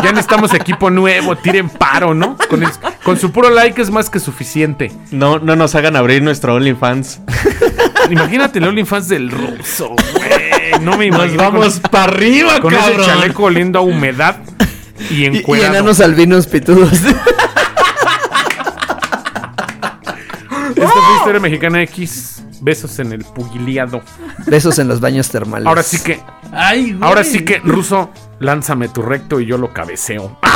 Ya necesitamos equipo nuevo, tiren paro, ¿no? Con, el- con su puro like es más que suficiente. No, no nos hagan abrir nuestro OnlyFans. Imagínate el OnlyFans del ruso, güey. No me Nos imagino vamos para arriba, con, con ese cabrón. chaleco oliendo a humedad y Y, y enanos albinos pitudos. Esto fue Historia Mexicana X. Besos en el pugiliado. Besos en los baños termales. Ahora sí que, Ay, güey. ahora sí que, ruso, lánzame tu recto y yo lo cabeceo.